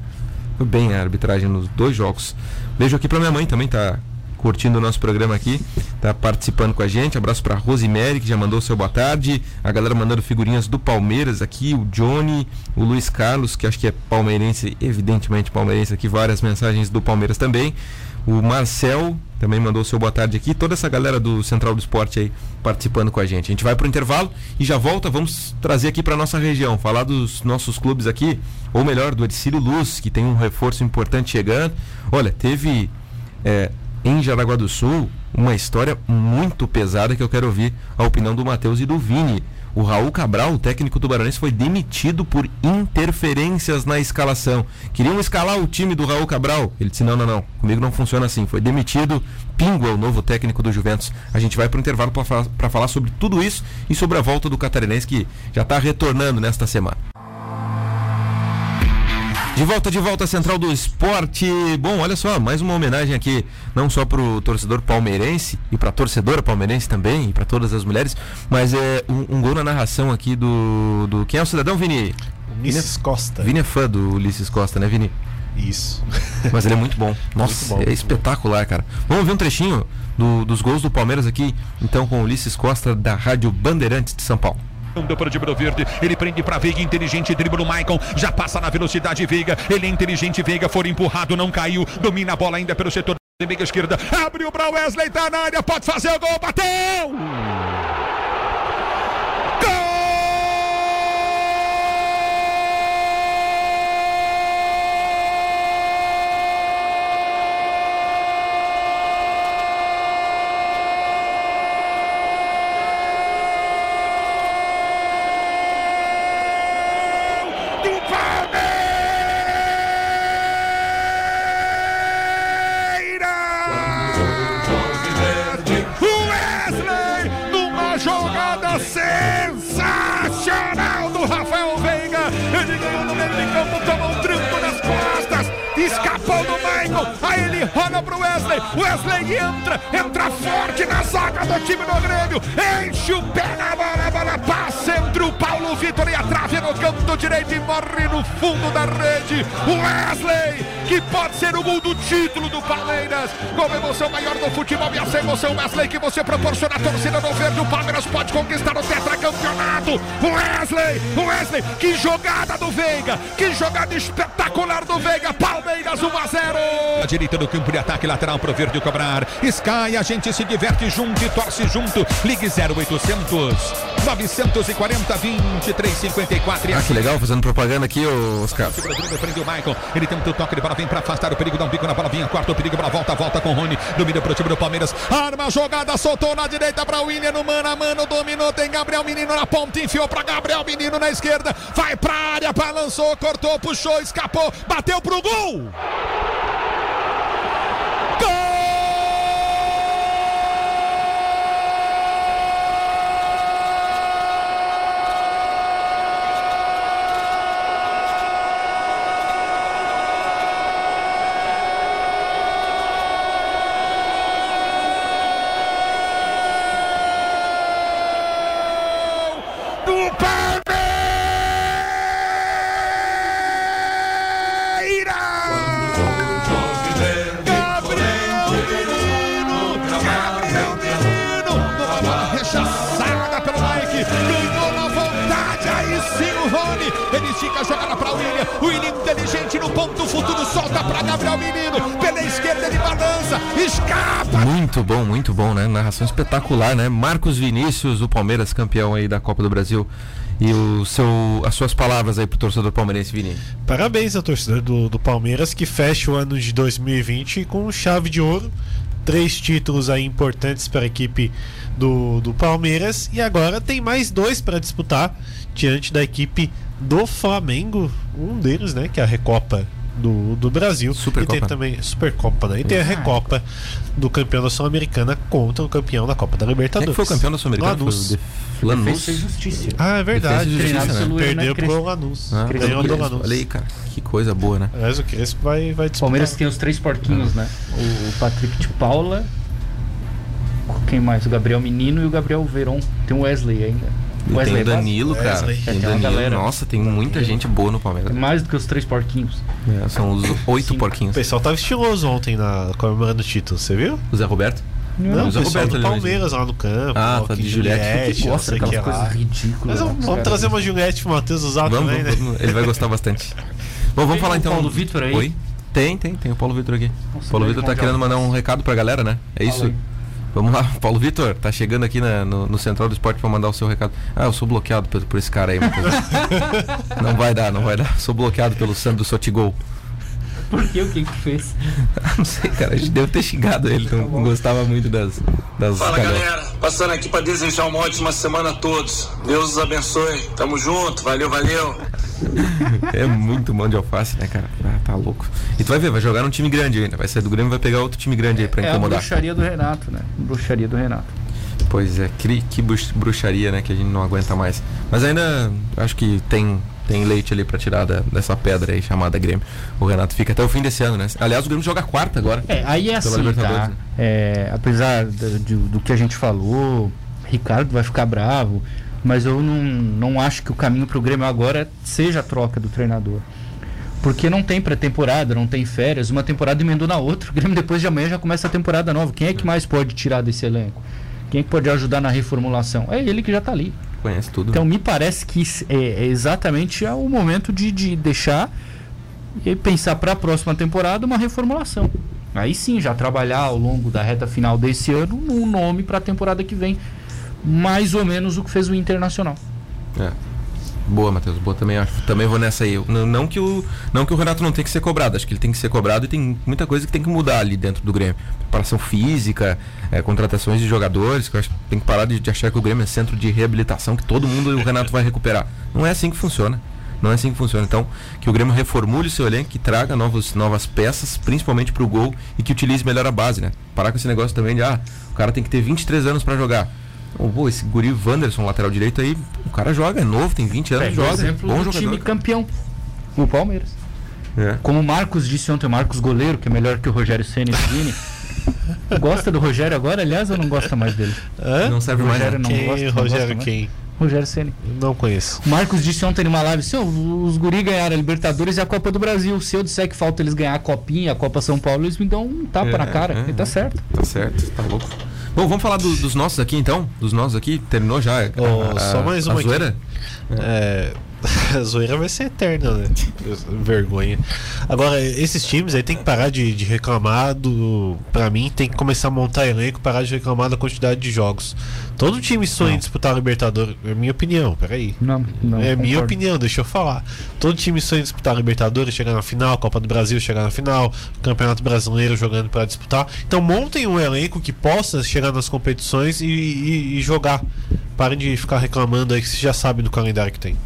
Foi bem a arbitragem nos dois jogos. Beijo aqui pra minha mãe também, tá curtindo o nosso programa aqui, tá participando com a gente. Abraço pra Rosemary, que já mandou seu boa tarde. A galera mandando figurinhas do Palmeiras aqui, o Johnny, o Luiz Carlos, que acho que é palmeirense, evidentemente palmeirense aqui, várias mensagens do Palmeiras também. O Marcel também mandou seu boa tarde aqui. Toda essa galera do Central do Esporte aí participando com a gente. A gente vai pro intervalo e já volta. Vamos trazer aqui para nossa região, falar dos nossos clubes aqui, ou melhor, do Ercílio Luz, que tem um reforço importante chegando. Olha, teve é, em Jaraguá do Sul uma história muito pesada que eu quero ouvir a opinião do Matheus e do Vini. O Raul Cabral, o técnico tubaronense, foi demitido por interferências na escalação. Queriam escalar o time do Raul Cabral. Ele disse: não, não, não. Comigo não funciona assim. Foi demitido. Pingo é o novo técnico do Juventus. A gente vai para o intervalo para falar sobre tudo isso e sobre a volta do Catarinense que já está retornando nesta semana. De volta, de volta Central do Esporte. Bom, olha só, mais uma homenagem aqui, não só pro torcedor palmeirense e pra torcedora palmeirense também, e pra todas as mulheres, mas é um, um gol na narração aqui do, do. Quem é o cidadão, Vini? Ulisses Costa. Vini é fã do Ulisses Costa, né, Vini? Isso. Mas ele é muito bom. Nossa, bom, é muito espetacular, cara. Vamos ver um trechinho do- dos gols do Palmeiras aqui, então, com o Ulisses Costa, da Rádio Bandeirantes de São Paulo. Andou para o Dibro Verde, ele prende para Veiga, inteligente, dribla o Maicon, já passa na velocidade Veiga, ele é inteligente, Veiga, for empurrado, não caiu, domina a bola ainda pelo setor meia esquerda, abriu para Wesley, tá na área, pode fazer o gol, bateu! Rola pro Wesley. Wesley entra, entra forte na zaga do time do Grêmio. Enche o pé na bola, a bola passa entre o Paulo Vitor e a trave no canto direito e morre no fundo da rede. Wesley, que pode ser o gol do título do Palmeiras. Com a emoção maior do futebol e essa emoção, Wesley, que você proporciona a torcida do verde. O Palmeiras pode conquistar o tetracampeonato. Wesley, Wesley, que jogada do Veiga, que jogada espetacular do Veiga. Palmeiras 1 a 0. A direita do campo de ataque lateral pro verde cobrar. Sky, a gente se diverte junto e torce junto. Ligue 0800 940 2354. Ah, que legal, fazendo propaganda aqui, Oscar. Prendeu o Michael. Ele tenta o toque de bola, vem pra afastar o perigo, dá um bico na bola, vinha, quarto o perigo, bola volta, volta com o Rony. Domina pro time do Palmeiras. Arma jogada, soltou na direita pra William, no mano a mano, dominou. Tem Gabriel Menino na ponta, enfiou pra Gabriel Menino na esquerda. Vai pra área, balançou, cortou, puxou, escapou, bateu pro gol. Rechaçada pelo Mike! Ganhou na vontade! Aí sim o Rony! Ele estica a jogada pra William! William inteligente no ponto futuro! Solta pra Gabriel Menino! Pela esquerda ele balança! Escapa! Muito bom, muito bom, né? Narração espetacular, né? Marcos Vinícius, o Palmeiras campeão aí da Copa do Brasil. E o seu, as suas palavras aí pro torcedor palmeirense, Vini. Parabéns ao torcedor do, do Palmeiras que fecha o ano de 2020 com chave de ouro. Três títulos aí importantes para a equipe do, do Palmeiras. E agora tem mais dois para disputar diante da equipe do Flamengo. Um deles, né? Que é a Recopa do, do Brasil. Supercopa. E tem também Supercopa, né? E tem a Recopa do campeão da Sul-Americana contra o campeão da Copa da Quem é Libertadores. que foi o campeão da Sul-Americana? Lanús. de- Lanús. Defesa justiça. Ah, é verdade. Justiça, né? Perdeu pro Lanús. Ah, Ganhou do. Lanús. Olha aí, cara. Que coisa boa, né? Aliás, o Crespo vai, vai O disputar. Palmeiras tem os três porquinhos, né? O, o Patrick de Paula. Quem mais? O Gabriel Menino e o Gabriel Veron. Tem o Wesley ainda. E tem o Wesley Danilo, cara. Wesley. Tem É, o tem Danilo. galera. Nossa, tem muita gente boa no Palmeiras. É mais do que os três porquinhos. É, são os oito. O porquinhos. pessoal tava estiloso ontem na comemorando o título, você viu? O Zé Roberto? Não, o o Zé Roberto do Palmeiras lá no campo. Ah, tá de Juliette. não o que daquelas lá. coisas ridículas. Mas vamos, né, vamos trazer uma Juliette pro Matheus usar Vamos, também, né? vamos- ele vai gostar bastante. Bom, vamos Tem falar o então. Paulo Vitor aí? Oi? Tem, tem, tem o Paulo Vitor aqui. Nossa, o Paulo Vitor tá querendo mandar um recado pra galera, né? É isso? Vamos lá, Paulo Vitor, tá chegando aqui na- no, no Central do Esporte pra mandar o seu recado. Ah, eu sou bloqueado por, por esse cara aí, Matheus. não vai dar, não vai dar. Sou bloqueado pelo Sandro Sotigol. Por que? O que que fez? não sei, cara, a gente deve ter xingado ele, não, não gostava muito das, das Fala galera. galera, passando aqui para desejar uma ótima semana a todos. Deus os abençoe. Tamo junto, valeu, valeu. É muito mão de alface, né, cara? Ah, tá louco. E tu vai ver, vai jogar num time grande ainda. Vai sair do Grêmio e vai pegar outro time grande aí pra É a incomodar. bruxaria do Renato, né? Bruxaria do Renato. Pois é, que, que bruxaria, né, que a gente não aguenta mais. Mas ainda acho que tem, tem leite ali pra tirar da- dessa pedra aí chamada Grêmio. O Renato fica até o fim desse ano, né? Aliás, o Grêmio joga quarta agora. É, aí é assim, tá? né? É, apesar do, do que a gente falou, Ricardo vai ficar bravo, mas eu não, não acho que o caminho pro Grêmio agora seja a troca do treinador. Porque não tem pré-temporada, não tem férias, uma temporada emendou na outra. O Grêmio depois de amanhã já começa a temporada nova. Quem é que mais pode tirar desse elenco? Quem é que pode ajudar na reformulação? É ele que já tá ali. Conhece tudo. Então me parece que é, é exatamente o momento de, de deixar e pensar para a próxima temporada uma reformulação. Aí sim, já trabalhar ao longo da reta final desse ano um nome para a temporada que vem, mais ou menos o que fez o Internacional. É. Boa, Matheus. Boa também acho. Também vou nessa aí. Não, não que o, não que o Renato não tem que ser cobrado. Acho que ele tem que ser cobrado e tem muita coisa que tem que mudar ali dentro do Grêmio. Preparação física, é, contratações de jogadores, que eu acho que tem que parar de, de achar que o Grêmio é centro de reabilitação, que todo mundo e o Renato vai recuperar. Não é assim que funciona. Não é assim que funciona. Então, que o Grêmio reformule o seu elenco, que traga novos, novas peças, principalmente pro gol, e que utilize melhor a base, né? Parar com esse negócio também de, ah, o cara tem que ter 23 anos pra jogar. Pô, esse guri Wanderson, lateral direito aí, o cara joga, é novo, tem 20 anos, Pega joga. exemplo bom do jogador. time campeão, o Palmeiras. É. Como o Marcos disse ontem, o Marcos goleiro, que é melhor que o Rogério Ceni e. Gosta do Rogério agora, aliás, ou não gosta mais dele? Hã? Não serve mais. Rogério né? não Quem? gosta, não Rogério gosta quem? Rogério Ceni. Não conheço. O Marcos disse ontem numa live, se os guri ganharam a Libertadores e a Copa do Brasil. Se eu disser que falta eles ganhar a Copinha, a Copa São Paulo, eles me dão um tapa É, na cara. é, Ele tá é. certo. Tá certo, tá louco. Bom, vamos falar do- dos nossos aqui então? Dos nossos aqui? Terminou já? Ó, só mais uma a aqui. zoeira? É, a zoeira vai ser eterna, né? Vergonha. Agora, esses times aí tem que parar de, de reclamar do. Pra mim, tem que começar a montar elenco parar de reclamar da quantidade de jogos. Todo time sonha em disputar a Libertadores. É minha opinião, peraí. Não, não. é minha concordo. opinião, deixa eu falar. Todo time sonha em disputar a Libertadores, chegar na final, Copa do Brasil, chegar na final, Campeonato Brasileiro jogando para disputar. Então montem um elenco que possa chegar nas competições e, e- e jogar. Parem de ficar reclamando aí que você já sabe do calendário que tem.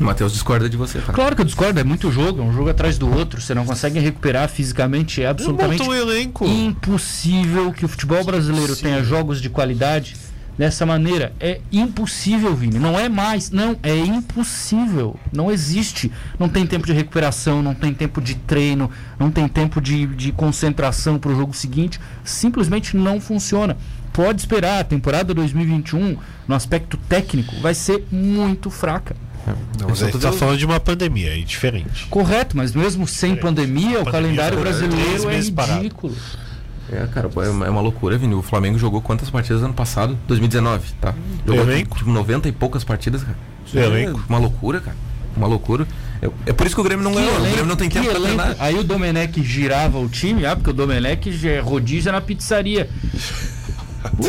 O Matheus discorda de você, cara. Claro que eu discordo, é muito jogo, é um jogo atrás do outro. Você não consegue recuperar fisicamente, é absolutamente um elenco. impossível que o futebol brasileiro tenha jogos de qualidade dessa maneira. É impossível, Vini. Não é mais. Não, é impossível. Não existe. Não tem tempo de recuperação, não tem tempo de treino, não tem tempo de, de concentração para o jogo seguinte. Simplesmente não funciona. Pode esperar, a temporada 2021, no aspecto técnico, vai ser muito fraca. Não, Eu mas só aí tô você tá vendo- falando de uma pandemia, é diferente. Correto, mas mesmo sem pandemia, o Pandemia calendário brasileiro é parado. ridículo. É, cara, é uma, é loucura, Vini. O Flamengo jogou quantas partidas ano passado? 2019, tá? Jogou Elenco. tipo 90 e poucas partidas, cara. É Elenco. uma loucura, cara. Uma loucura. É, é por isso que o Grêmio não ganhou. O Grêmio não tem que tempo pra elenco. treinar. Aí o Domenech girava o time, ah, porque o Domenech já é rodízio na pizzaria.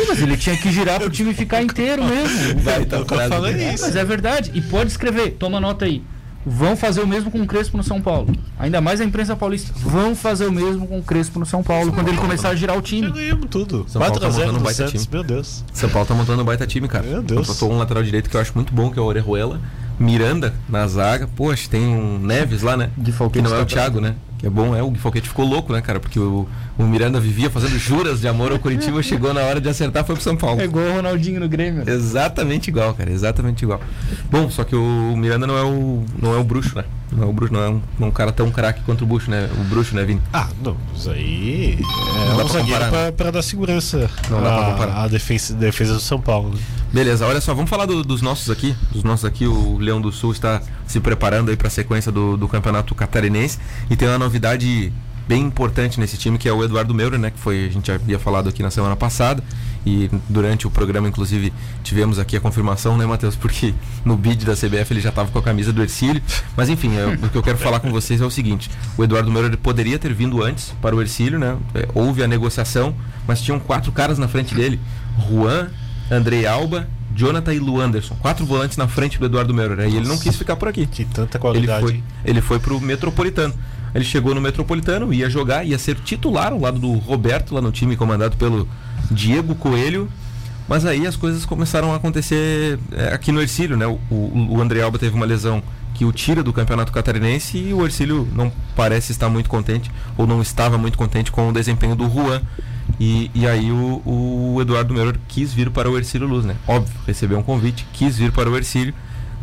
Mas ele tinha que girar pro time ficar inteiro mesmo. Vai, tá falando É, isso. mas é verdade. E pode escrever, toma nota aí. Vão fazer o mesmo com o Crespo no São Paulo. Ainda mais a imprensa paulista. Vão fazer o mesmo com o Crespo no São Paulo quando ele começar a girar o time. ganhamos tudo. São Paulo tá 4x0 montando um do baita Santos, time. meu Deus. São Paulo tá montando um baita time, cara. Meu Deus. Contratou um lateral direito que eu acho muito bom, que é o Orejuela. Miranda na zaga. Poxa, tem um Neves lá, né? Falquete que não é o Thiago, né? Que é bom, é. O Falquete ficou louco, né, cara? Porque o, o Miranda vivia fazendo juras de amor ao Curitiba, chegou na hora de acertar, foi pro São Paulo. É igual o Ronaldinho no Grêmio. Exatamente igual, cara, exatamente igual. Bom, só que o Miranda não é o não é o bruxo, né? Não é o bruxo, não é um, não é um cara tão craque quanto o bruxo, né? O bruxo, né, Vini? Ah, não, isso aí é Não dá um pra zagueiro comparar, pra, pra dar segurança Não dá pra comparar. à defesa, defesa do São Paulo. Né? Beleza, olha só, vamos falar do- dos nossos aqui. Dos nossos aqui, o Leão do Sul está se preparando aí para a sequência do, do campeonato catarinense e tem uma novidade bem importante nesse time que é o Eduardo Meurer, né? Que foi a gente havia falado aqui na semana passada e durante o programa inclusive tivemos aqui a confirmação, né, Matheus? Porque no bid da CBF ele já estava com a camisa do Ercílio. Mas enfim, é, o que eu quero falar com vocês é o seguinte: o Eduardo Meurer poderia ter vindo antes para o Ercílio, né? É, houve a negociação, mas tinham quatro caras na frente dele: Juan, Andrei Alba, Jonathan e Luanderson. Quatro volantes na frente do Eduardo Meurer. E ele não quis ficar por aqui. Que tanta Ele qualidade. foi, ele foi pro Metropolitano. Ele chegou no Metropolitano, ia jogar, ia ser titular ao lado do Roberto, lá no time comandado pelo Diego Coelho. Mas aí as coisas começaram a acontecer é, aqui no Ercílio, né? O, o, o André Alba teve uma lesão que o tira do campeonato catarinense e o Ercílio não parece estar muito contente, ou não estava muito contente com o desempenho do Juan. E, e aí o, o Eduardo Meurer quis vir para o Ercílio Luz, né? Óbvio, recebeu um convite, quis vir para o Ercílio.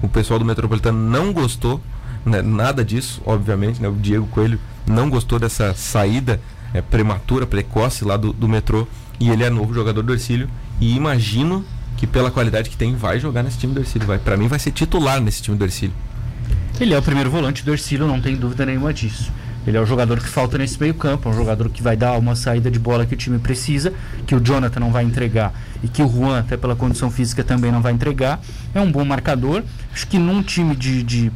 O pessoal do Metropolitano não gostou, né, nada disso, obviamente, né? O Diego Coelho não gostou dessa saída é, prematura, precoce lá do, do metrô. E ele é novo jogador do Ercílio. E imagino que pela qualidade que tem, vai jogar nesse time do Ercílio. Vai. Pra mim vai ser titular nesse time do Ercílio. Ele é o primeiro volante do Ercílio, não tem dúvida nenhuma disso. Ele é o jogador que falta nesse meio campo, é um jogador que vai dar uma saída de bola que o time precisa, que o Jonathan não vai entregar e que o Juan, até pela condição física, também não vai entregar. É um bom marcador. Acho que num time de, de,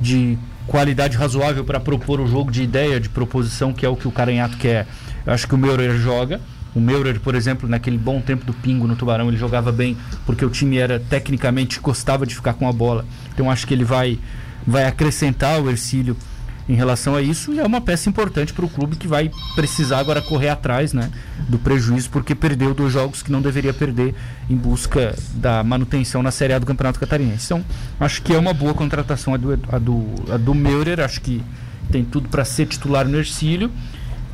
de qualidade razoável para propor o jogo de ideia, de proposição, que é o que o Caranhato quer, eu acho que o Meurer joga. O Meurer, por exemplo, naquele bom tempo do Pingo no Tubarão, ele jogava bem porque o time era tecnicamente gostava de ficar com a bola. Então acho que ele vai, vai acrescentar o Ercílio em relação a isso e é uma peça importante para o clube que vai precisar agora correr atrás né, do prejuízo porque perdeu dois jogos que não deveria perder em busca da manutenção na Série A do Campeonato Catarinense. Então, acho que é uma boa contratação a do, a do, a do Meurer, acho que tem tudo para ser titular no Ercílio.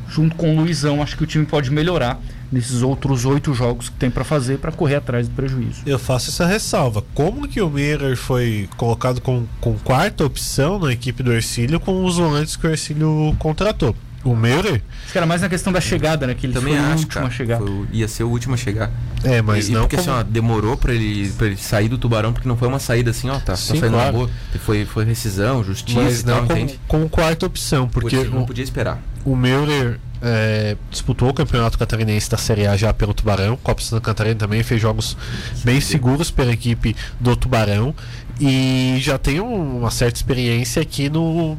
Junto com o Luizão, acho que o time pode melhorar nesses outros oito jogos que tem para fazer para correr atrás do prejuízo. Eu faço essa ressalva. Como que o Miller foi colocado com, com quarta opção na equipe do Ercílio com os volantes que o Ercílio contratou? O Miller? Acho que era mais na questão da chegada, né? Que ele Também foi o acho, último cara. a chegar. Foi o- ia ser o último a chegar. É, mas e, e não porque como- assim, ó, demorou pra ele, pra ele sair do tubarão, porque não foi uma saída assim, ó, tá, Sim, tá saindo claro. na boa. Foi, foi rescisão, justiça mas e tal, não como, entende? como quarta opção, porque Porque não o, podia esperar. o Meurer é, disputou o campeonato catarinense da Série A já pelo Tubarão. Copa Santa Catarina também fez jogos bem seguros pela equipe do Tubarão e já tem um- uma certa experiência aqui no,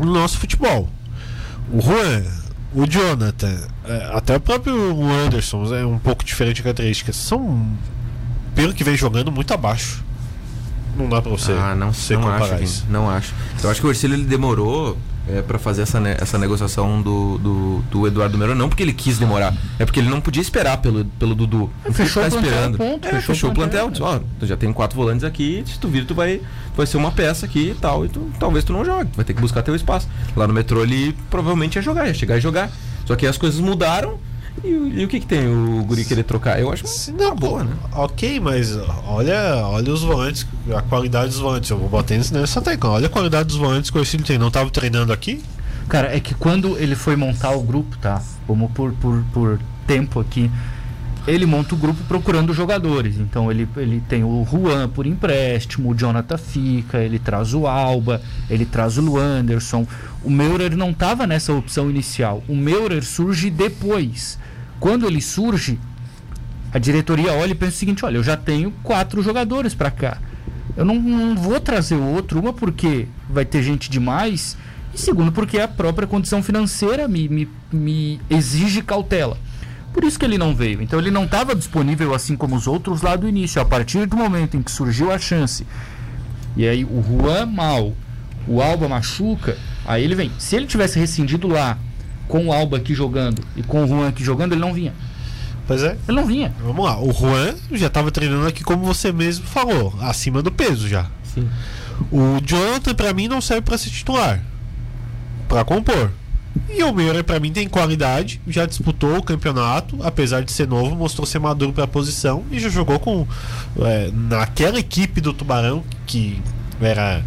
no nosso futebol. O Juan, o Jonathan, é, até o próprio Anderson é um pouco diferente de características. São, pelo que vem jogando, muito abaixo. Não dá pra você, ah, não, não acho, não acho. Eu acho que o Ercílio ele demorou é, para fazer essa, ne- essa negociação do, do, do Eduardo Melo, não porque ele quis demorar, é porque ele não podia esperar pelo, pelo Dudu. Não podia Fechou o plantel, esperando. ponto, É, fechou fechou, o o plantel. plantel, Disse, ó, tu já tem quatro volantes aqui, se tu vir, tu vai, vai ser uma peça aqui e tal, e tu, talvez tu não jogue, vai ter que buscar teu espaço. Lá no metrô ele provavelmente ia jogar, ia chegar e jogar. Só que aí as coisas mudaram. E, o- e o que, que tem o Guri querer trocar? Eu acho Se uma boa, né? Ok, mas olha, olha os volantes, a qualidade dos volantes. Eu vou bater nesse- nessa tecla. Olha a qualidade dos volantes que o Ercílio tem. Não tava treinando aqui? Cara, é que quando ele foi montar o grupo, tá? Vamos por, por, por tempo aqui. Ele monta o grupo procurando jogadores. Então ele, ele tem o Juan por empréstimo, o Jonathan fica, ele traz o Alba, ele traz o Luanderson. O Meurer não estava nessa opção inicial. O Meurer surge depois. Quando ele surge, a diretoria olha e pensa o seguinte: olha, eu já tenho quatro jogadores para cá. Eu não, não vou trazer outro, uma porque vai ter gente demais, e segundo porque a própria condição financeira me, me, me exige cautela. Por isso que ele não veio. Então ele não estava disponível assim como os outros lá do início. A partir do momento em que surgiu a chance, e aí o Juan mal, o Alba machuca, aí ele vem. Se ele tivesse rescindido lá com o Alba aqui jogando e com o Juan aqui jogando, ele não vinha. Pois é. Ele não vinha. Vamos lá. O Juan já tava treinando aqui, como você mesmo falou, acima do peso já. Sim. O Jonathan, pra mim, não serve pra ser titular. Pra compor. E o Meurer, pra mim, tem qualidade. Já disputou o campeonato, apesar de ser novo, mostrou ser maduro pra posição e já jogou com. é, naquela equipe do Tubarão, que era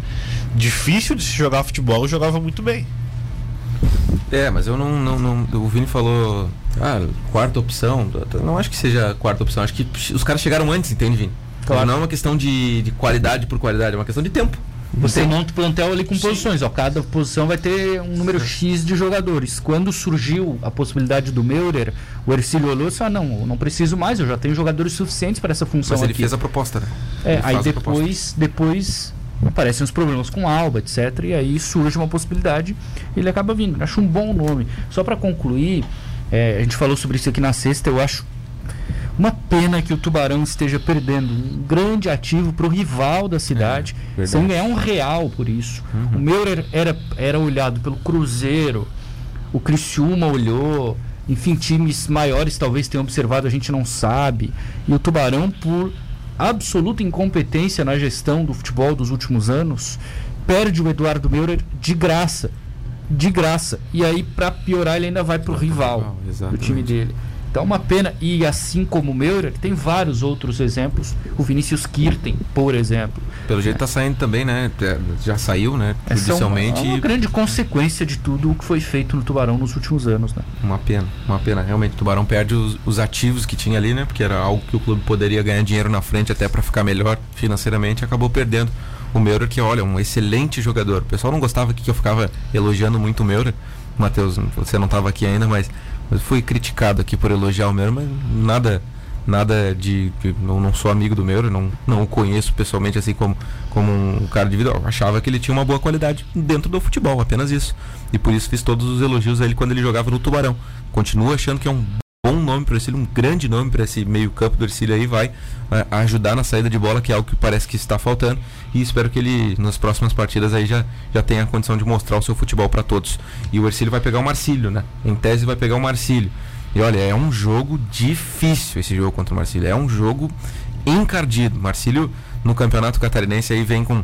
difícil de se jogar futebol, jogava muito bem. É, mas eu não, não, não- O Vini falou. Ah, quarta opção. Não acho que seja quarta opção. Acho que os caras chegaram antes, entende, Vini? Claro. Não é uma questão de, de qualidade por qualidade, é uma questão de tempo. Você monta o plantel ali com posições, ó. Cada posição vai ter um número X de jogadores. Quando surgiu a possibilidade do Meurer, o Ercílio olhou e disse: Ah, não, eu não preciso mais, eu já tenho jogadores suficientes para essa função Mas ele aqui. fez a proposta, né? É, Ele aí a depois, depois aparecem os problemas com Alba, etc. E aí surge uma possibilidade e ele acaba vindo. Acho um bom nome. Só para concluir, é, a gente falou sobre isso aqui na sexta, eu acho uma pena que o Tubarão esteja perdendo um grande ativo para o rival da cidade, É, sem ganhar um real por isso. O Meurer era, era olhado pelo Cruzeiro, o Criciúma olhou, enfim, times maiores talvez tenham observado, a gente não sabe. E o Tubarão, por absoluta incompetência na gestão do futebol dos últimos anos, perde o Eduardo Meurer de graça. De graça. E aí, para piorar, ele ainda vai pro rival rival, do time dele. Então, uma pena. E assim como o Meurer, tem vários outros exemplos. O Vinícius Kirten, por exemplo. Pelo jeito tá saindo também, né? É, Já saiu, né? É uma, Judicialmente. é uma grande consequência de tudo o que foi feito no Tubarão nos últimos anos, né? Uma pena, uma pena. Realmente, o Tubarão perde os, os ativos que tinha ali, né? Porque era algo que o clube poderia ganhar dinheiro na frente até para ficar melhor financeiramente. Acabou perdendo o Meurer, que olha, um excelente jogador. O pessoal não gostava que eu ficava elogiando muito o Meurer. Matheus, você não estava aqui ainda, mas, mas fui criticado aqui por elogiar o Meurer, mas nada nada de, de não, não sou amigo do Meurer, não não o conheço pessoalmente assim como como um cara de vida. Eu achava que ele tinha uma boa qualidade dentro do futebol, apenas isso. E por isso fiz todos os elogios a ele quando ele jogava no Tubarão. Continuo achando que é um bom nome para o um grande nome para esse meio-campo do Ercílio aí, vai é, ajudar na saída de bola, que é algo que parece que está faltando. E espero que ele, nas próximas partidas, aí já, já tenha a condição de mostrar o seu futebol para todos. E o Ercílio vai pegar o Marcílio, né? Em tese, vai pegar o Marcílio. E olha, é um jogo difícil esse jogo contra o Marcílio. É um jogo encardido. Marcílio no campeonato catarinense aí vem com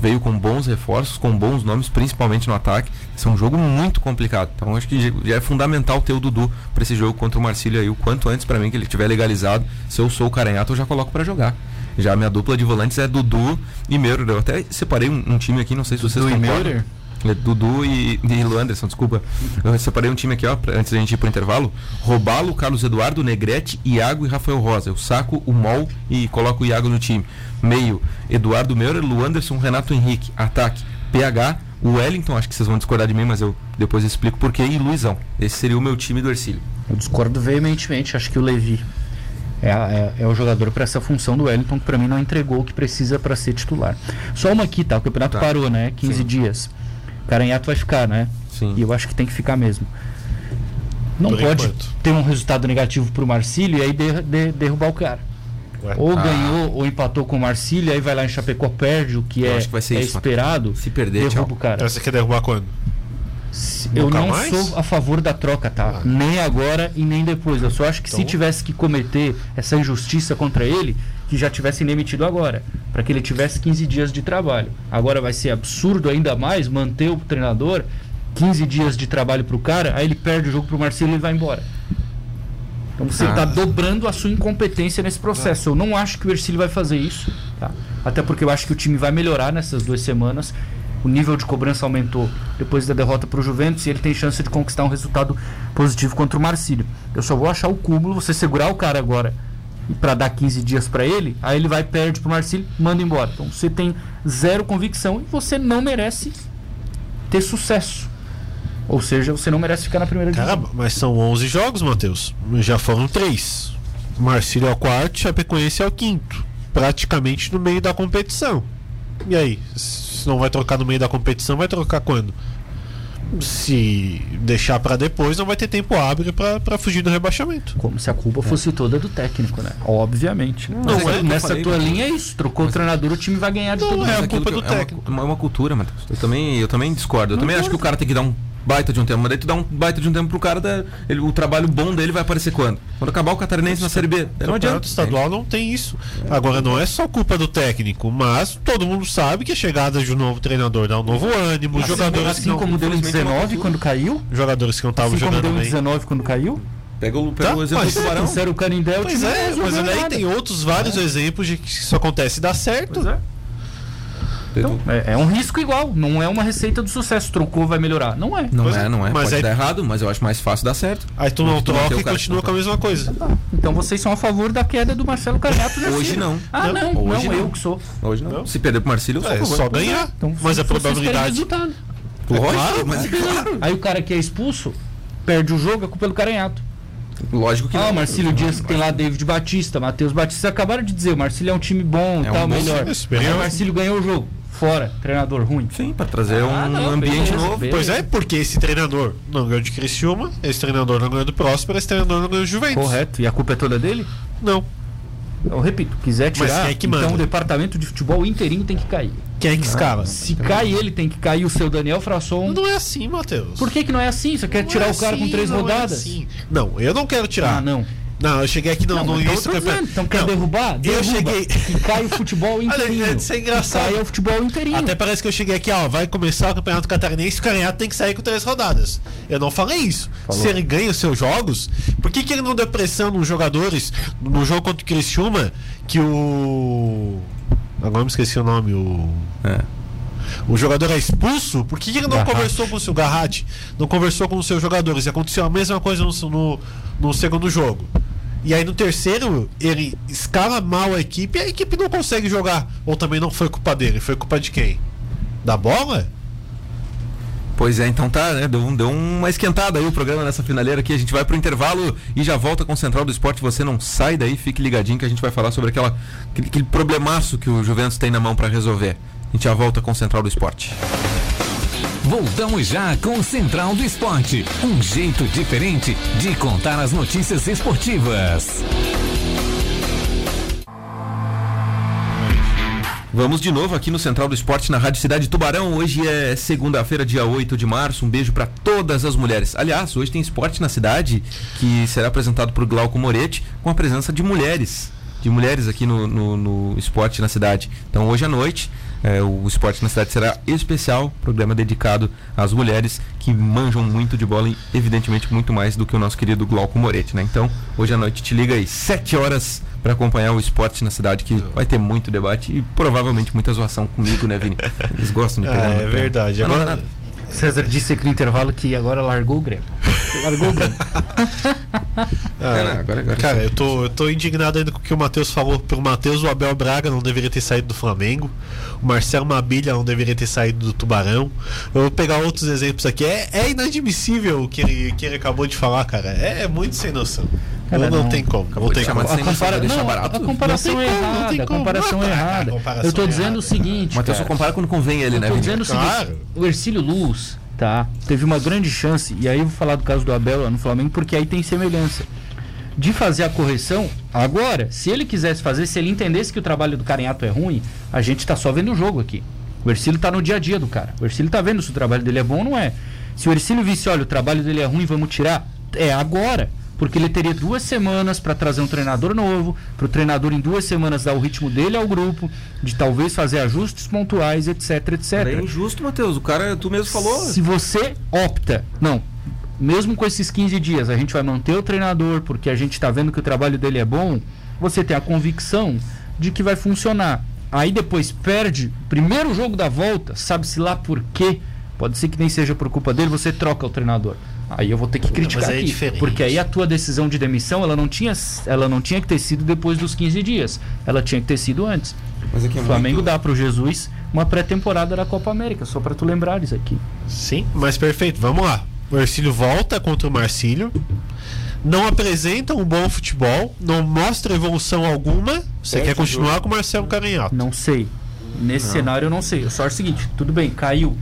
veio com bons reforços, com bons nomes, principalmente no ataque. Esse é um jogo muito complicado. Então acho que já é fundamental ter o Dudu para esse jogo contra o Marcílio aí o quanto antes para mim que ele tiver legalizado. Se eu sou o Caranhato, eu já coloco para jogar. Já a minha dupla de volantes é Dudu e Meurer. Eu até separei um, um time aqui, não sei se vocês Dudu e concordam. Meurer? É, Dudu e, e Luanderson, desculpa. Eu separei um time aqui, ó, pra- antes da gente ir pro intervalo. Robalo, Carlos Eduardo, Negrete, Iago e Rafael Rosa. Eu saco o Mol e coloco o Iago no time. Meio, Eduardo Meurer, Luanderson, Renato Henrique. Ataque, PH, o Wellington, acho que vocês vão discordar de mim, mas eu depois explico porquê. E Luizão. Esse seria o meu time do Ercílio. Eu discordo veementemente. Acho que o Levi é, é- é o jogador para essa função do Wellington, que para mim não entregou o que precisa para ser titular. Só uma aqui, tá? O campeonato Tá. parou, né? 15 Sim. dias. Caranhato vai ficar, né? Sim. E eu acho que tem que ficar mesmo. Não Por pode enquanto. ter um resultado negativo pro Marcílio e aí de- de- derrubar o cara. Ué. Ou Ah. ganhou ou empatou com o Marcílio, aí vai lá em Chapecó, perde o que Eu é, que é isso, esperado. Se perder, derruba tchau. o cara. Então você quer derrubar quando? Eu Nunca não mais? sou a favor da troca, tá? Ah. Nem agora e nem depois. Eu só acho que se Então- tivesse que cometer essa injustiça contra ele, que já tivessem demitido agora, para que ele tivesse 15 dias de trabalho. Agora vai ser absurdo ainda mais manter o treinador 15 dias de trabalho pro cara, aí ele perde o jogo pro Marcelo e ele vai embora. Então você Ah. está dobrando a sua incompetência nesse processo. Eu não acho que o Ercílio vai fazer isso, tá? Até porque eu acho que o time vai melhorar nessas duas semanas. O nível de cobrança aumentou depois da derrota para o Juventus e ele tem chance de conquistar um resultado positivo contra o Marcílio. Eu só vou achar o cúmulo, você segurar o cara agora para dar 15 dias para ele, aí ele vai perde pro Marcílio, manda embora. Então você tem zero convicção e você não merece ter sucesso. Ou seja, você não merece ficar na primeira divisão. Caramba, mas são 11 jogos, Matheus. Já foram 3. Marcílio é o quarto, Chapecoense é o quinto. Praticamente no meio da competição. E aí? Se não vai trocar no meio da competição, vai trocar quando? Se deixar pra depois, não vai ter tempo hábil pra, pra fugir do rebaixamento. Como se a culpa fosse toda do técnico, né? Obviamente. Não, Mas é nessa falei, tua mas- linha é isso. Trocou o treinador, o time vai ganhar de Não, todo é mundo. a aquilo culpa do é uma- técnico. É uma, cultura, Matheus. Eu também, eu também discordo. Eu também acho que o cara tem que dar um baita de um tempo. Mas daí tu dá um baita de um tempo pro cara, da, ele, o trabalho bom dele vai aparecer quando? Quando acabar o catarinense na Série B. Daí Não adianta. estadual não tem isso. Agora não é só culpa do técnico, mas todo mundo sabe que a chegada de um novo treinador dá um novo ânimo. Assim, jogadores assim que não, como deu em infelizmente, é uma 19 cultura. quando caiu. jogadores que não estavam Assim como deu jogando em bem. 19 quando caiu. Pega o, pega Tá, o exemplo mas- do Tubarão. Fizeram o Canindé, o Pois é, mas aí nada. tem outros vários exemplos de que isso acontece e dá certo. Pois é. Então, é, é um risco igual. Não é uma receita do sucesso. Trocou, vai melhorar. Não é. Não Pois é, é. não é. Mas Pode aí- dar errado, mas eu acho mais fácil dar certo. Aí tu não mantém troca o e continua com a mesma coisa. Então vocês são a favor da queda do Marcelo Carnato nesse Hoje não. Ah, Não, não. hoje não, não. eu que sou. Hoje não. Não. Se perder pro Marcílio, eu sou É só ganhar. Então, mas a probabilidade. resultado. Lógico, mas Aí o cara que é expulso perde o jogo, é culpa do Caranhato. lógico que Ah, não. o Marcílio Dias que tem lá David Batista, Matheus Batista. Vocês acabaram de dizer, o Marcílio é um time bom e É um tal, bom melhor. Aí o Marcílio ganhou o jogo. Fora, treinador ruim. Sim, pra trazer Ah, um não, ambiente beleza, novo. beleza. Pois é, porque esse treinador não ganhou de Criciúma, esse treinador não ganhou do Próspero, esse treinador não ganhou de Juventus. Correto. E a culpa é toda dele? Não. Eu repito, quiser tirar, é que então manda? o departamento de futebol inteirinho tem que cair. Quem é que escala? Se cai ele, tem que cair o seu Daniel Frasson. Não é assim, Matheus. Por que, que não é assim? Você quer Não tirar é o cara com assim, três não é rodadas? assim. Não, eu não quero tirar. Ah, não. Não, eu cheguei aqui no, Não, no mas início eu do campeonato. então quer Não, derrubar? Eu Derruba. cheguei. E cai o futebol inteirinho. Olha, isso é engraçado. E cai o futebol inteirinho. Até parece que eu cheguei aqui, ó, vai começar o Campeonato Catarinense, o Carinhato tem que sair com três rodadas. Eu não falei isso. Se ele ganha os seus jogos, por que, que ele não deu pressão nos jogadores no jogo contra o Criciúma, que o... Agora me esqueci o nome, o... É. O jogador é expulso? Por que, que ele não Garratti. conversou com o seu Garratti? Não conversou com os seus jogadores? E aconteceu a mesma coisa no, no, no segundo jogo. E aí no terceiro, ele escala mal a equipe e a equipe não consegue jogar. Ou também não foi culpa dele, foi culpa de quem? Da bola? Pois é, então tá, né? Deu, deu uma esquentada aí o programa nessa finaleira aqui. A gente vai pro intervalo e já volta com o Central do Esporte. Você não sai daí, fique ligadinho que a gente vai falar sobre aquela, aquele, aquele problemaço que o Juventus tem na mão pra resolver. A gente já volta com o Central do Esporte. Voltamos já com o Central do Esporte. Um jeito diferente de contar as notícias esportivas. Vamos de novo aqui no Central do Esporte na Rádio Cidade Tubarão. Hoje é segunda-feira, dia 8 de março. Um beijo pra todas as mulheres. Aliás, hoje tem esporte na cidade que será apresentado por Glauco Moretti com a presença de mulheres. De mulheres aqui no, no, no esporte na cidade. Então hoje à noite é, o esporte na cidade será especial, programa dedicado às mulheres que manjam muito de bola e evidentemente muito mais do que o nosso querido Glauco Moretti, né? Então hoje à noite te liga aí, 7 horas para acompanhar o esporte na cidade que vai ter muito debate e provavelmente muita zoação comigo, né, Vini? Eles gostam de pegar é pé. verdade. É Agora. César disse aqui no intervalo que agora largou o Grêmio. Largou o Grêmio. Ah, É, agora- agora cara, eu tô, eu tô indignado ainda com o que o Matheus falou. Pelo Matheus, o Abel Braga não deveria ter saído do Flamengo. O Marcelo Mabilha não deveria ter saído do Tubarão. Eu vou pegar outros exemplos aqui. É, é inadmissível o que ele, que ele acabou de falar, cara. É, é muito sem noção. Cara, não, não tem como. Acabou Não tem como. de deixar não, barato. a comparação Não é tem como, não errada. tem A comparação é Ah, errada. comparação Eu tô dizendo errada. o seguinte. Matheus só compara quando convém ele, né, Eu tô dizendo o seguinte, Claro. o Ercílio Luz, tá? Teve uma grande chance, e aí eu vou falar do caso do Abel lá no Flamengo, porque aí tem semelhança. De fazer a correção agora, se ele quisesse fazer, se ele entendesse que o trabalho do Carinhato é ruim, a gente tá só vendo o jogo aqui. O Ercílio tá no dia a dia do cara. O Ercílio tá vendo se o trabalho dele é bom ou não é. Se o Ercílio visse, olha, o trabalho dele é ruim, vamos tirar, é agora. Porque ele teria duas semanas para trazer um treinador novo, para o treinador em duas semanas dar o ritmo dele ao grupo, de talvez fazer ajustes pontuais, etc, etc. É injusto, Matheus. O cara, tu mesmo falou. Se você opta, não, mesmo com esses 15 dias, a gente vai manter o treinador porque a gente está vendo que o trabalho dele é bom, você tem a convicção de que vai funcionar. Aí depois perde o primeiro jogo da volta, sabe-se lá por quê. Pode ser que nem seja por culpa dele, você troca o treinador. Aí eu vou ter que criticar mas aí é aqui, diferente. porque aí a tua decisão de demissão, ela não tinha, ela não tinha que ter sido depois dos 15 dias. Ela tinha que ter sido antes. Mas aqui é O Flamengo muito- dá pro Jesus uma pré-temporada da Copa América, só para tu lembrares aqui. Sim, mas perfeito. Vamos lá. O Ercílio volta contra o Marcílio. Não apresenta um bom futebol. Não mostra evolução alguma. Você Perde quer o continuar com o Marcelo Carinhato. Não sei. Nesse cenário eu não sei. Eu só acho o seguinte, tudo bem, caiu.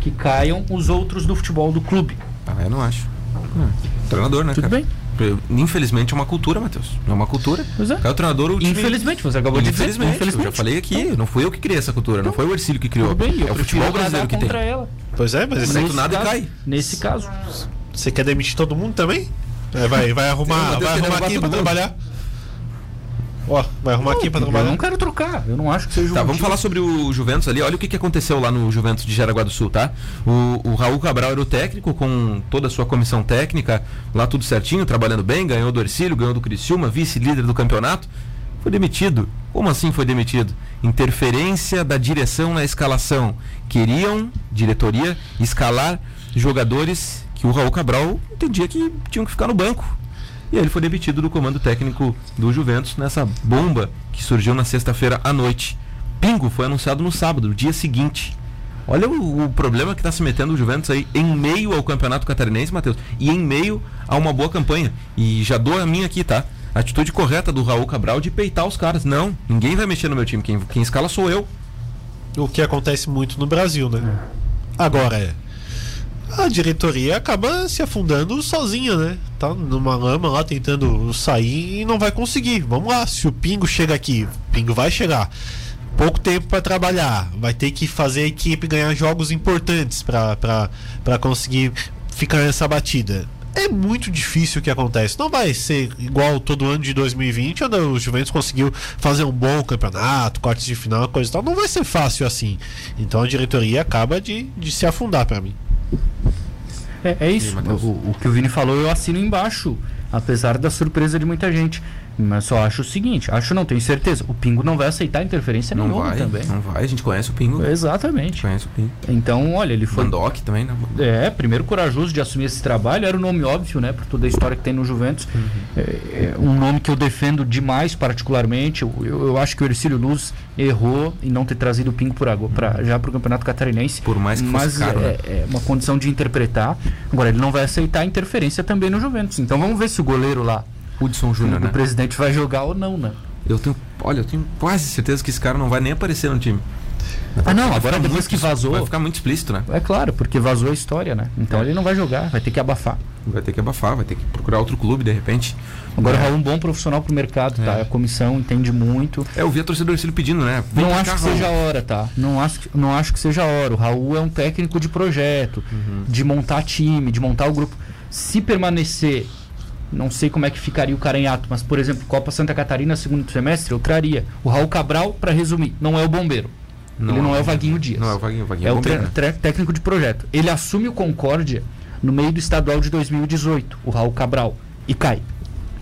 Que caiam os outros do futebol do clube. Ah, eu não acho. Hum, Treinador, né, Tudo cara? bem. Infelizmente é uma cultura, Matheus. É uma cultura. Pois é. Caiu o treinador, o time... Infelizmente, você acabou de dizer. Infelizmente, eu já falei aqui, não fui eu que criei essa cultura, não foi o Ercílio que criou. Bem, é o futebol brasileiro que tem. ela. Pois é, mas esse- do nada caso, cai. Nesse caso. você quer demitir todo mundo também? É, vai, vai arrumar, vai arrumar quem pra trabalhar? Ó, vai arrumar quem pra eu trabalhar? não quero trocar. Eu não acho que seja Tá, vamos falar sobre o Juventus ali. Olha o que, que aconteceu lá no Juventus de Jaraguá do Sul, tá? O, o Raul Cabral era o técnico, com toda a sua comissão técnica, lá tudo certinho, trabalhando bem, ganhou do Ercílio, ganhou do Criciúma, vice-líder do campeonato. Foi demitido. Como assim foi demitido? Interferência da direção na escalação. Queriam, diretoria, escalar jogadores que o Raul Cabral entendia que tinham que ficar no banco. E aí ele foi demitido do comando técnico do Juventus nessa bomba que surgiu na sexta-feira à noite. Pingo foi anunciado no sábado, no dia seguinte. Olha o, o problema que está se metendo o Juventus aí em meio ao Campeonato Catarinense, Matheus, e em meio a uma boa campanha. E já dou a minha aqui, tá? A atitude correta do Raul Cabral de peitar os caras. Não, ninguém vai mexer no meu time. Quem, quem escala sou eu. O que acontece muito no Brasil, né? Agora, a diretoria acaba se afundando sozinha, né? Tá numa lama lá tentando sair e não vai conseguir. Vamos lá, se o Pingo chega aqui, o Pingo vai chegar. Pouco tempo para trabalhar, vai ter que fazer a equipe ganhar jogos importantes para conseguir ficar nessa batida. é muito difícil o que acontece. Não vai ser igual todo ano de 2020, onde o Juventus conseguiu fazer um bom campeonato, cortes de final, coisa e tal. Não vai ser fácil assim. Então a diretoria acaba de, de se afundar para mim. É, é isso. Matheus? o, o que o Vini falou, eu assino embaixo. Apesar da surpresa de muita gente. Mas só acho o seguinte: acho não, tenho certeza. O Pingo não vai aceitar interferência Não nenhuma vai, também. não vai. A gente conhece o Pingo. Exatamente. Conhece o Pingo. Então, olha, ele foi. Mandoc também, né? É, primeiro corajoso de assumir esse trabalho, era um nome óbvio, né, por toda a história que tem no Juventus. É, é um nome que eu defendo demais, particularmente. Eu, eu, eu acho que o Ercílio Luz errou em não ter trazido o Pingo por agora, pra, já para o Campeonato Catarinense. Por mais que Mas fosse caro, é, né? é uma condição de interpretar. Agora, ele não vai aceitar interferência também no Juventus. Então vamos ver se o goleiro lá, Hudson Júnior, o né? presidente, vai jogar ou não, né? Eu tenho, olha, eu tenho quase certeza que esse cara não vai nem aparecer no time. Ah, não, agora depois muito- que vazou. Vai ficar muito explícito, né? É claro, porque vazou a história, né? Então ele não vai jogar, vai ter que abafar. Vai ter que abafar, vai ter que procurar outro clube de repente. Agora o é. Raul é um bom profissional pro mercado, tá? É. A comissão entende muito. É, eu vi a torcida do Ercílio pedindo, né? Vem Não acho que Raul. seja a hora, tá? Não acho, que- não acho que seja a hora. O Raul é um técnico de projeto, Uhum. de montar time, de montar o grupo. Se permanecer, não sei como é que ficaria o Caranhato, mas, por exemplo, Copa Santa Catarina, segundo semestre, eu traria. O Raul Cabral, pra resumir, não é o bombeiro. Ele não é o Vaguinho Dias. Não é o Vaguinho, o Vaguinho É é o tre- técnico de projeto. Ele assume o Concórdia no meio do estadual de 2018, o Raul Cabral, e cai.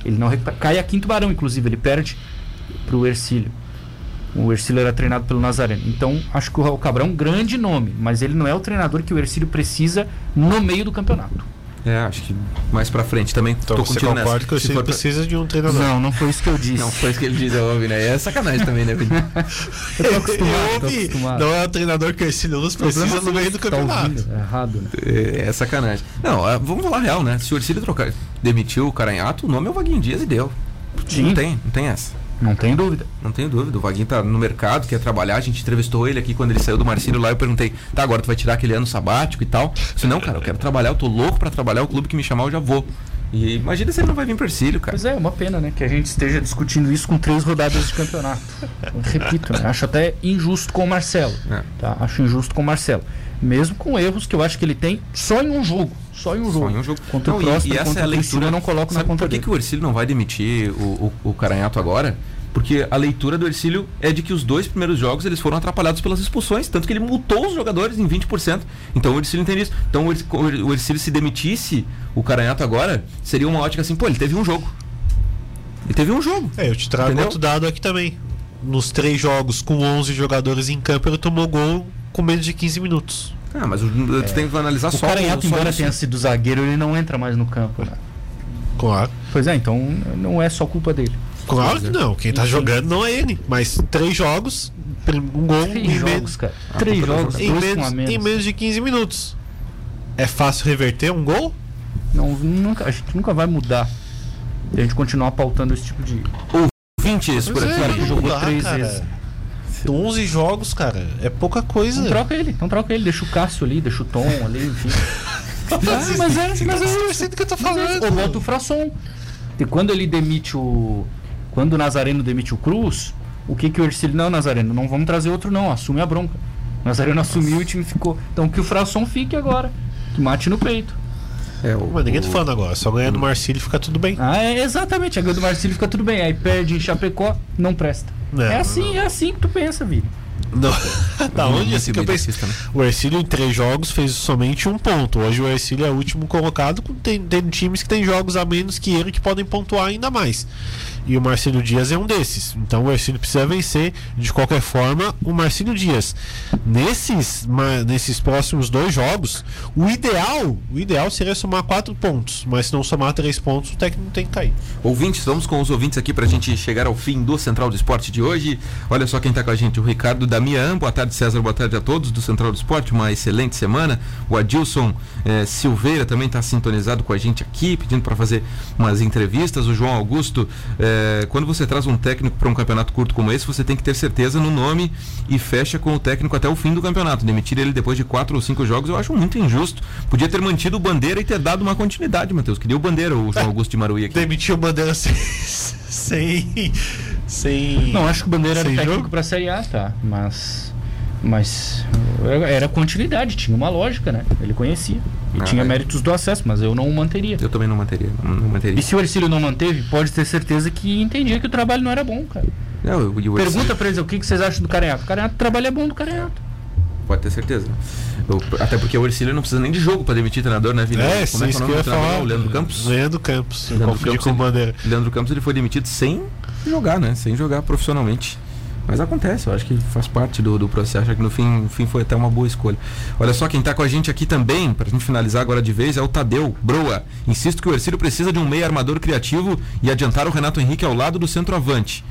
Ele não cai a quinto barão, inclusive, ele perde pro Ercílio. O Ercílio era treinado pelo Nazareno. Então, acho que o Raul Cabral é um grande nome, mas ele não é o treinador que o Ercílio precisa no meio do campeonato. É, acho que mais pra frente também. Então tô você concorda nessa. que o Se Ciro for pra- precisa de um treinador. Não, não foi isso que eu disse. Não, foi isso que ele disse, óbvio, né? É sacanagem também, né, Vini? eu tô acostumado, Eu tô ouvi. acostumado. Não é o treinador que o Ercílio Luz precisa no meio do tá campeonato. ouvindo? É errado, né? É, é sacanagem. Não, é, vamos falar real, né? Se o Ercílio trocar, demitiu o Caranhato, o nome é o Vaguinho Dias e deu. Sim. Não tem, não tem essa. Não tem dúvida. Não tenho dúvida. O Vaguinho tá no mercado, quer trabalhar. A gente entrevistou ele aqui quando ele saiu do Marcílio lá. Eu perguntei, tá, agora tu vai tirar aquele ano sabático e tal? Eu disse, não, cara, eu quero trabalhar, eu tô louco pra trabalhar. O clube que me chamar, eu já vou. E imagina se ele não vai vir pro Ercílio, cara. Pois é, uma pena, né? Que a gente esteja discutindo isso com três rodadas de campeonato. Eu repito, né? Acho até injusto com o Marcelo. É. Tá? Acho injusto com o Marcelo. Mesmo com erros que eu acho que ele tem só em um jogo. Só em um jogo. Só em um jogo. Contra Não, o e- Próspero, e, essa contra é a leitura. eu não coloco na Sabe conta por que, dele. que o Ercílio não vai demitir o, o, o Caranhato agora? Porque a leitura do Ercílio é de que os dois primeiros jogos eles foram atrapalhados pelas expulsões, tanto que ele multou os jogadores em 20%. Então o Ercílio entende isso. Então o Ercílio se demitisse o Caranhato agora, seria uma ótica assim, pô, ele teve um jogo. Ele teve um jogo. É, eu te trago Entendeu? outro dado aqui também. Nos três jogos com 11 jogadores em campo, ele tomou gol com menos de 15 minutos. Ah, mas o- tu tem que analisar O só Caranhato, só embora tenha sido zagueiro, ele não entra mais no campo. Né? Claro. Pois é, então não é só culpa dele. Claro que não. Quem tá Enfim. jogando não é ele. Mas três jogos, um gol Três em, jogos, menos, cara. Ah, Três jogos, em, menos, menos. em menos de 15 minutos. É fácil reverter um gol? Não, nunca, a gente nunca vai mudar. Se a gente continuar pautando esse tipo de. 20 por é, que jogou dá, três cara. vezes. 11 jogos, cara. É pouca coisa. Então troca ele, então troca ele, deixa o Cássio ali, deixa o Tom ali, enfim. Ah, mas é, mas é isso. que eu tô é isso. Ou bota o Frasson. E quando ele demite o. Quando o Nazareno demite o Cruz, o que que o Ercílio. Não, Nazareno, não vamos trazer outro, não. Assume a bronca. O Nazareno assumiu e o time ficou. Então que o Frasson fique agora. Que mate no peito. É, o, Mas ninguém tá falando agora. Só ganhar do Marcílio fica tudo bem. Ah, é exatamente. A ganho do Marcílio fica tudo bem. Aí perde em Chapecó, não presta. Não, é assim, é assim que tu pensa, Vini. Não. da onde muito assim que eu pensei? né? O Ercílio em três jogos fez somente um ponto. Hoje o Ercílio é o último colocado, com- tem, tem times que tem jogos a menos que ele que podem pontuar ainda mais. E o Marcelo Dias é um desses. Então o Ercílio precisa vencer de qualquer forma o Marcelo Dias. Nesses, nesses próximos dois jogos, o ideal, o ideal seria somar quatro pontos. Mas se não somar três pontos, o técnico tem que cair. Ouvintes, vamos com os ouvintes aqui pra gente chegar ao fim do Central do Esporte de hoje. Olha só quem tá com a gente, o Ricardo Damian. Boa tarde, César. Boa tarde a todos do Central do Esporte. Uma excelente semana. O Adilson eh, Silveira também tá sintonizado com a gente aqui, pedindo para fazer umas entrevistas. O João Augusto, eh, quando você traz um técnico para um campeonato curto como esse, você tem que ter certeza no nome e fecha com o técnico até o fim do campeonato. Demitir ele depois de quatro ou cinco jogos, eu acho muito injusto. Podia ter mantido o Bandeira e ter dado uma continuidade, Matheus. Queria o Bandeira, o João Augusto de Maruí aqui. Demitiu o Bandeira sem. sem. sem Não, acho que o Bandeira era técnico jogo? pra Série A, tá. Mas. Mas. Era, continuidade, tinha uma lógica, né? Ele conhecia. E Ah, tinha é. méritos do acesso, mas eu não o manteria. Eu também não manteria. Não, manteria. E se o Ercílio não manteve, pode ter certeza que entendia que o trabalho não era bom, cara. Não, e o Ercílio- Pergunta pra eles o que, que vocês acham do Careato. O Careato, o trabalho é bom do Careato. Pode ter certeza. Eu- até porque o Ercílio não precisa nem de jogo pra demitir treinador, né, Vini? É, Como sim, é que é isso o que nome eu do falar. O Leandro Campos? Leandro Campos. Leandro Campos, ele-. Leandro Campos ele foi demitido sem jogar, né? Sem jogar profissionalmente. Mas acontece, eu acho que faz parte do, do processo. Acho que no fim, no fim foi até uma boa escolha. Olha só, quem tá com a gente aqui também, pra gente finalizar agora de vez, é o Tadeu Broa. Insisto que o Ercílio precisa de um meio armador criativo e adiantar o Renato Henrique ao lado do centroavante.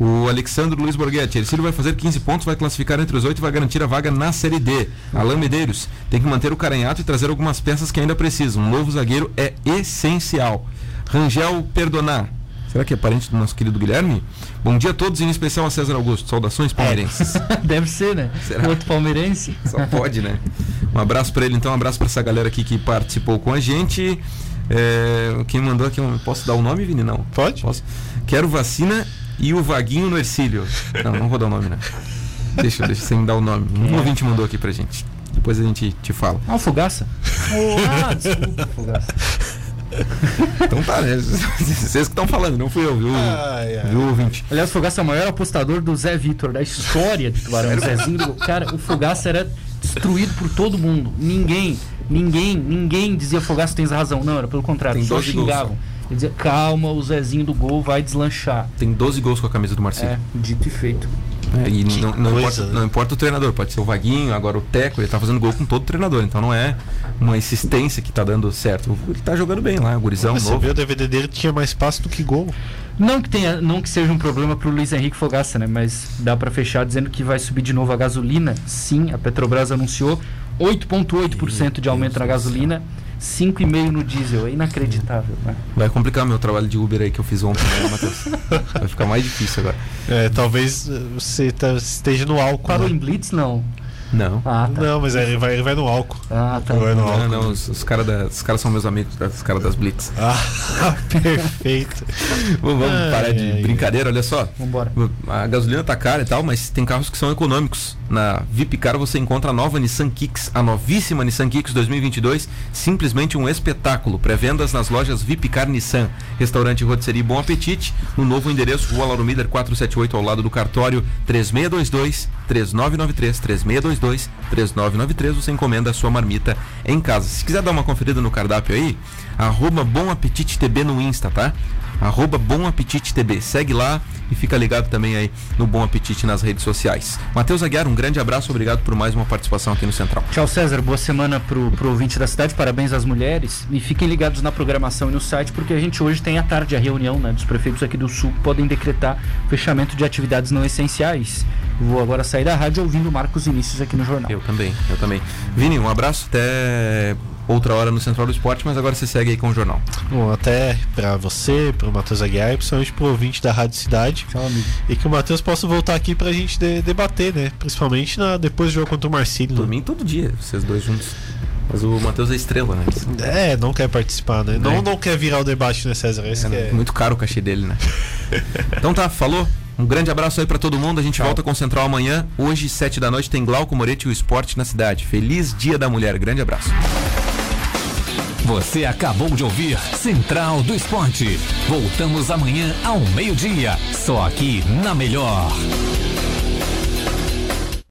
O Alexandre Luiz Borghetti, Ercílio vai fazer 15 pontos, vai classificar entre os oito e vai garantir a vaga na Série D. Alain Medeiros, tem que manter o caranhato e trazer algumas peças que ainda precisam. Um novo zagueiro é essencial. Rangel Perdonar, será que é parente do nosso querido Guilherme? Bom dia a todos, em especial a César Augusto. Saudações palmeirenses. Deve ser, né? Será? Outro palmeirense. Só pode, né? Um abraço pra ele, então, um abraço pra essa galera aqui que participou com a gente. É, quem mandou aqui, posso dar o nome, Vini? Não. Pode? Posso. Quero vacina e o Vaguinho no Ercílio. Não, não vou dar o nome, né? Deixa, deixa sem dar o nome. Um ouvinte mandou aqui pra gente. Depois a gente te fala. Ah, o Fogaça. ah, desculpa, Fogaça. Então tá, né? Vocês que estão falando, não fui eu, viu? Ai, ai. Viu, ouvinte? Aliás, o Fogaça é o maior apostador do Zé Vitor, da história de Tubarão. O Zezinho do... Cara, o Fogaça era destruído por todo mundo. Ninguém, ninguém, ninguém dizia Fogaça tens razão. Não, era pelo contrário. Tem Só 12 gols xingavam. Ele dizia, calma, o Zezinho do gol vai deslanchar. Tem 12 gols com a camisa do Marcelo. É, dito e feito. É, e não, não importa, não importa o treinador, pode ser o Vaguinho, agora o Teco, ele tá fazendo gol com todo treinador, então não é uma insistência que tá dando certo. Ele tá jogando bem lá, o gurizão Você novo. viu o DVD dele tinha mais passe do que gol. Não que, tenha, não que seja um problema pro Luiz Henrique Fogaça, né? Mas dá pra fechar dizendo que vai subir de novo a gasolina. Sim, a Petrobras anunciou 8,8% de aumento na gasolina, 5,5% no diesel. É inacreditável, né? Vai complicar meu trabalho de Uber aí que eu fiz ontem, né, Matheus? Vai ficar mais difícil agora. É, talvez eh, você tá- esteja no álcool. Parou né? em Blitz? Não. Não. Ah, tá. Não, mas ele vai, ele vai no álcool. Ah, tá. Vai no Não, álcool. não, os, os caras os caras são meus amigos, tá? os caras das Blitz. Ah, perfeito. Vamos, vamos Ai, parar de ai, brincadeira, olha só. Vambora. A gasolina tá cara e tal, mas tem carros que são econômicos. Na Vipcar você encontra a nova Nissan Kicks, a novíssima Nissan Kicks 2022, simplesmente um espetáculo. Pré-vendas nas lojas Vipcar Nissan, restaurante Rotisserie Bom Apetite, no novo endereço Rua Lauro Miller 478 ao lado do cartório 3622 3993 3622 3993. Você encomenda a sua marmita em casa. Se quiser dar uma conferida no cardápio aí, arroba Bom Apetite TB no Insta, tá? arroba Bom Apetite TB. Segue lá e fica ligado também aí no Bom Apetite nas redes sociais. Matheus Aguiar, um grande abraço, obrigado por mais uma participação aqui no Central. Tchau, César. Boa semana pro, pro ouvinte da cidade. Parabéns às mulheres. E fiquem ligados na programação e no site, porque a gente hoje tem à tarde a reunião né, dos prefeitos aqui do Sul que podem decretar fechamento de atividades não essenciais. Vou agora sair da rádio ouvindo Marcos Inícios aqui no jornal. Eu também, eu também. Vini, um abraço, até outra hora no Central do Esporte, mas agora você segue aí com o jornal. Bom, até pra você, pro Matheus Aguiar e principalmente pro ouvinte da Rádio Cidade. Tchau, amigo. E que o Matheus possa voltar aqui pra gente de- debater, né? Principalmente na, depois do jogo contra o Marcílio. Por né? mim, todo dia, vocês dois juntos. Mas o Matheus é estrela, né? É, não quer participar, né? Não, É. não quer virar o debate, né, César? Esse que É é... muito caro o cachê dele, né? então tá, falou. Um grande abraço aí pra todo mundo. A gente volta com o Central amanhã. Hoje, sete da noite, tem Glauco Moretti e o Esporte na cidade. Feliz Dia da Mulher. Grande abraço. Você acabou de ouvir Central do Esporte. Voltamos amanhã ao meio-dia, só aqui na Melhor.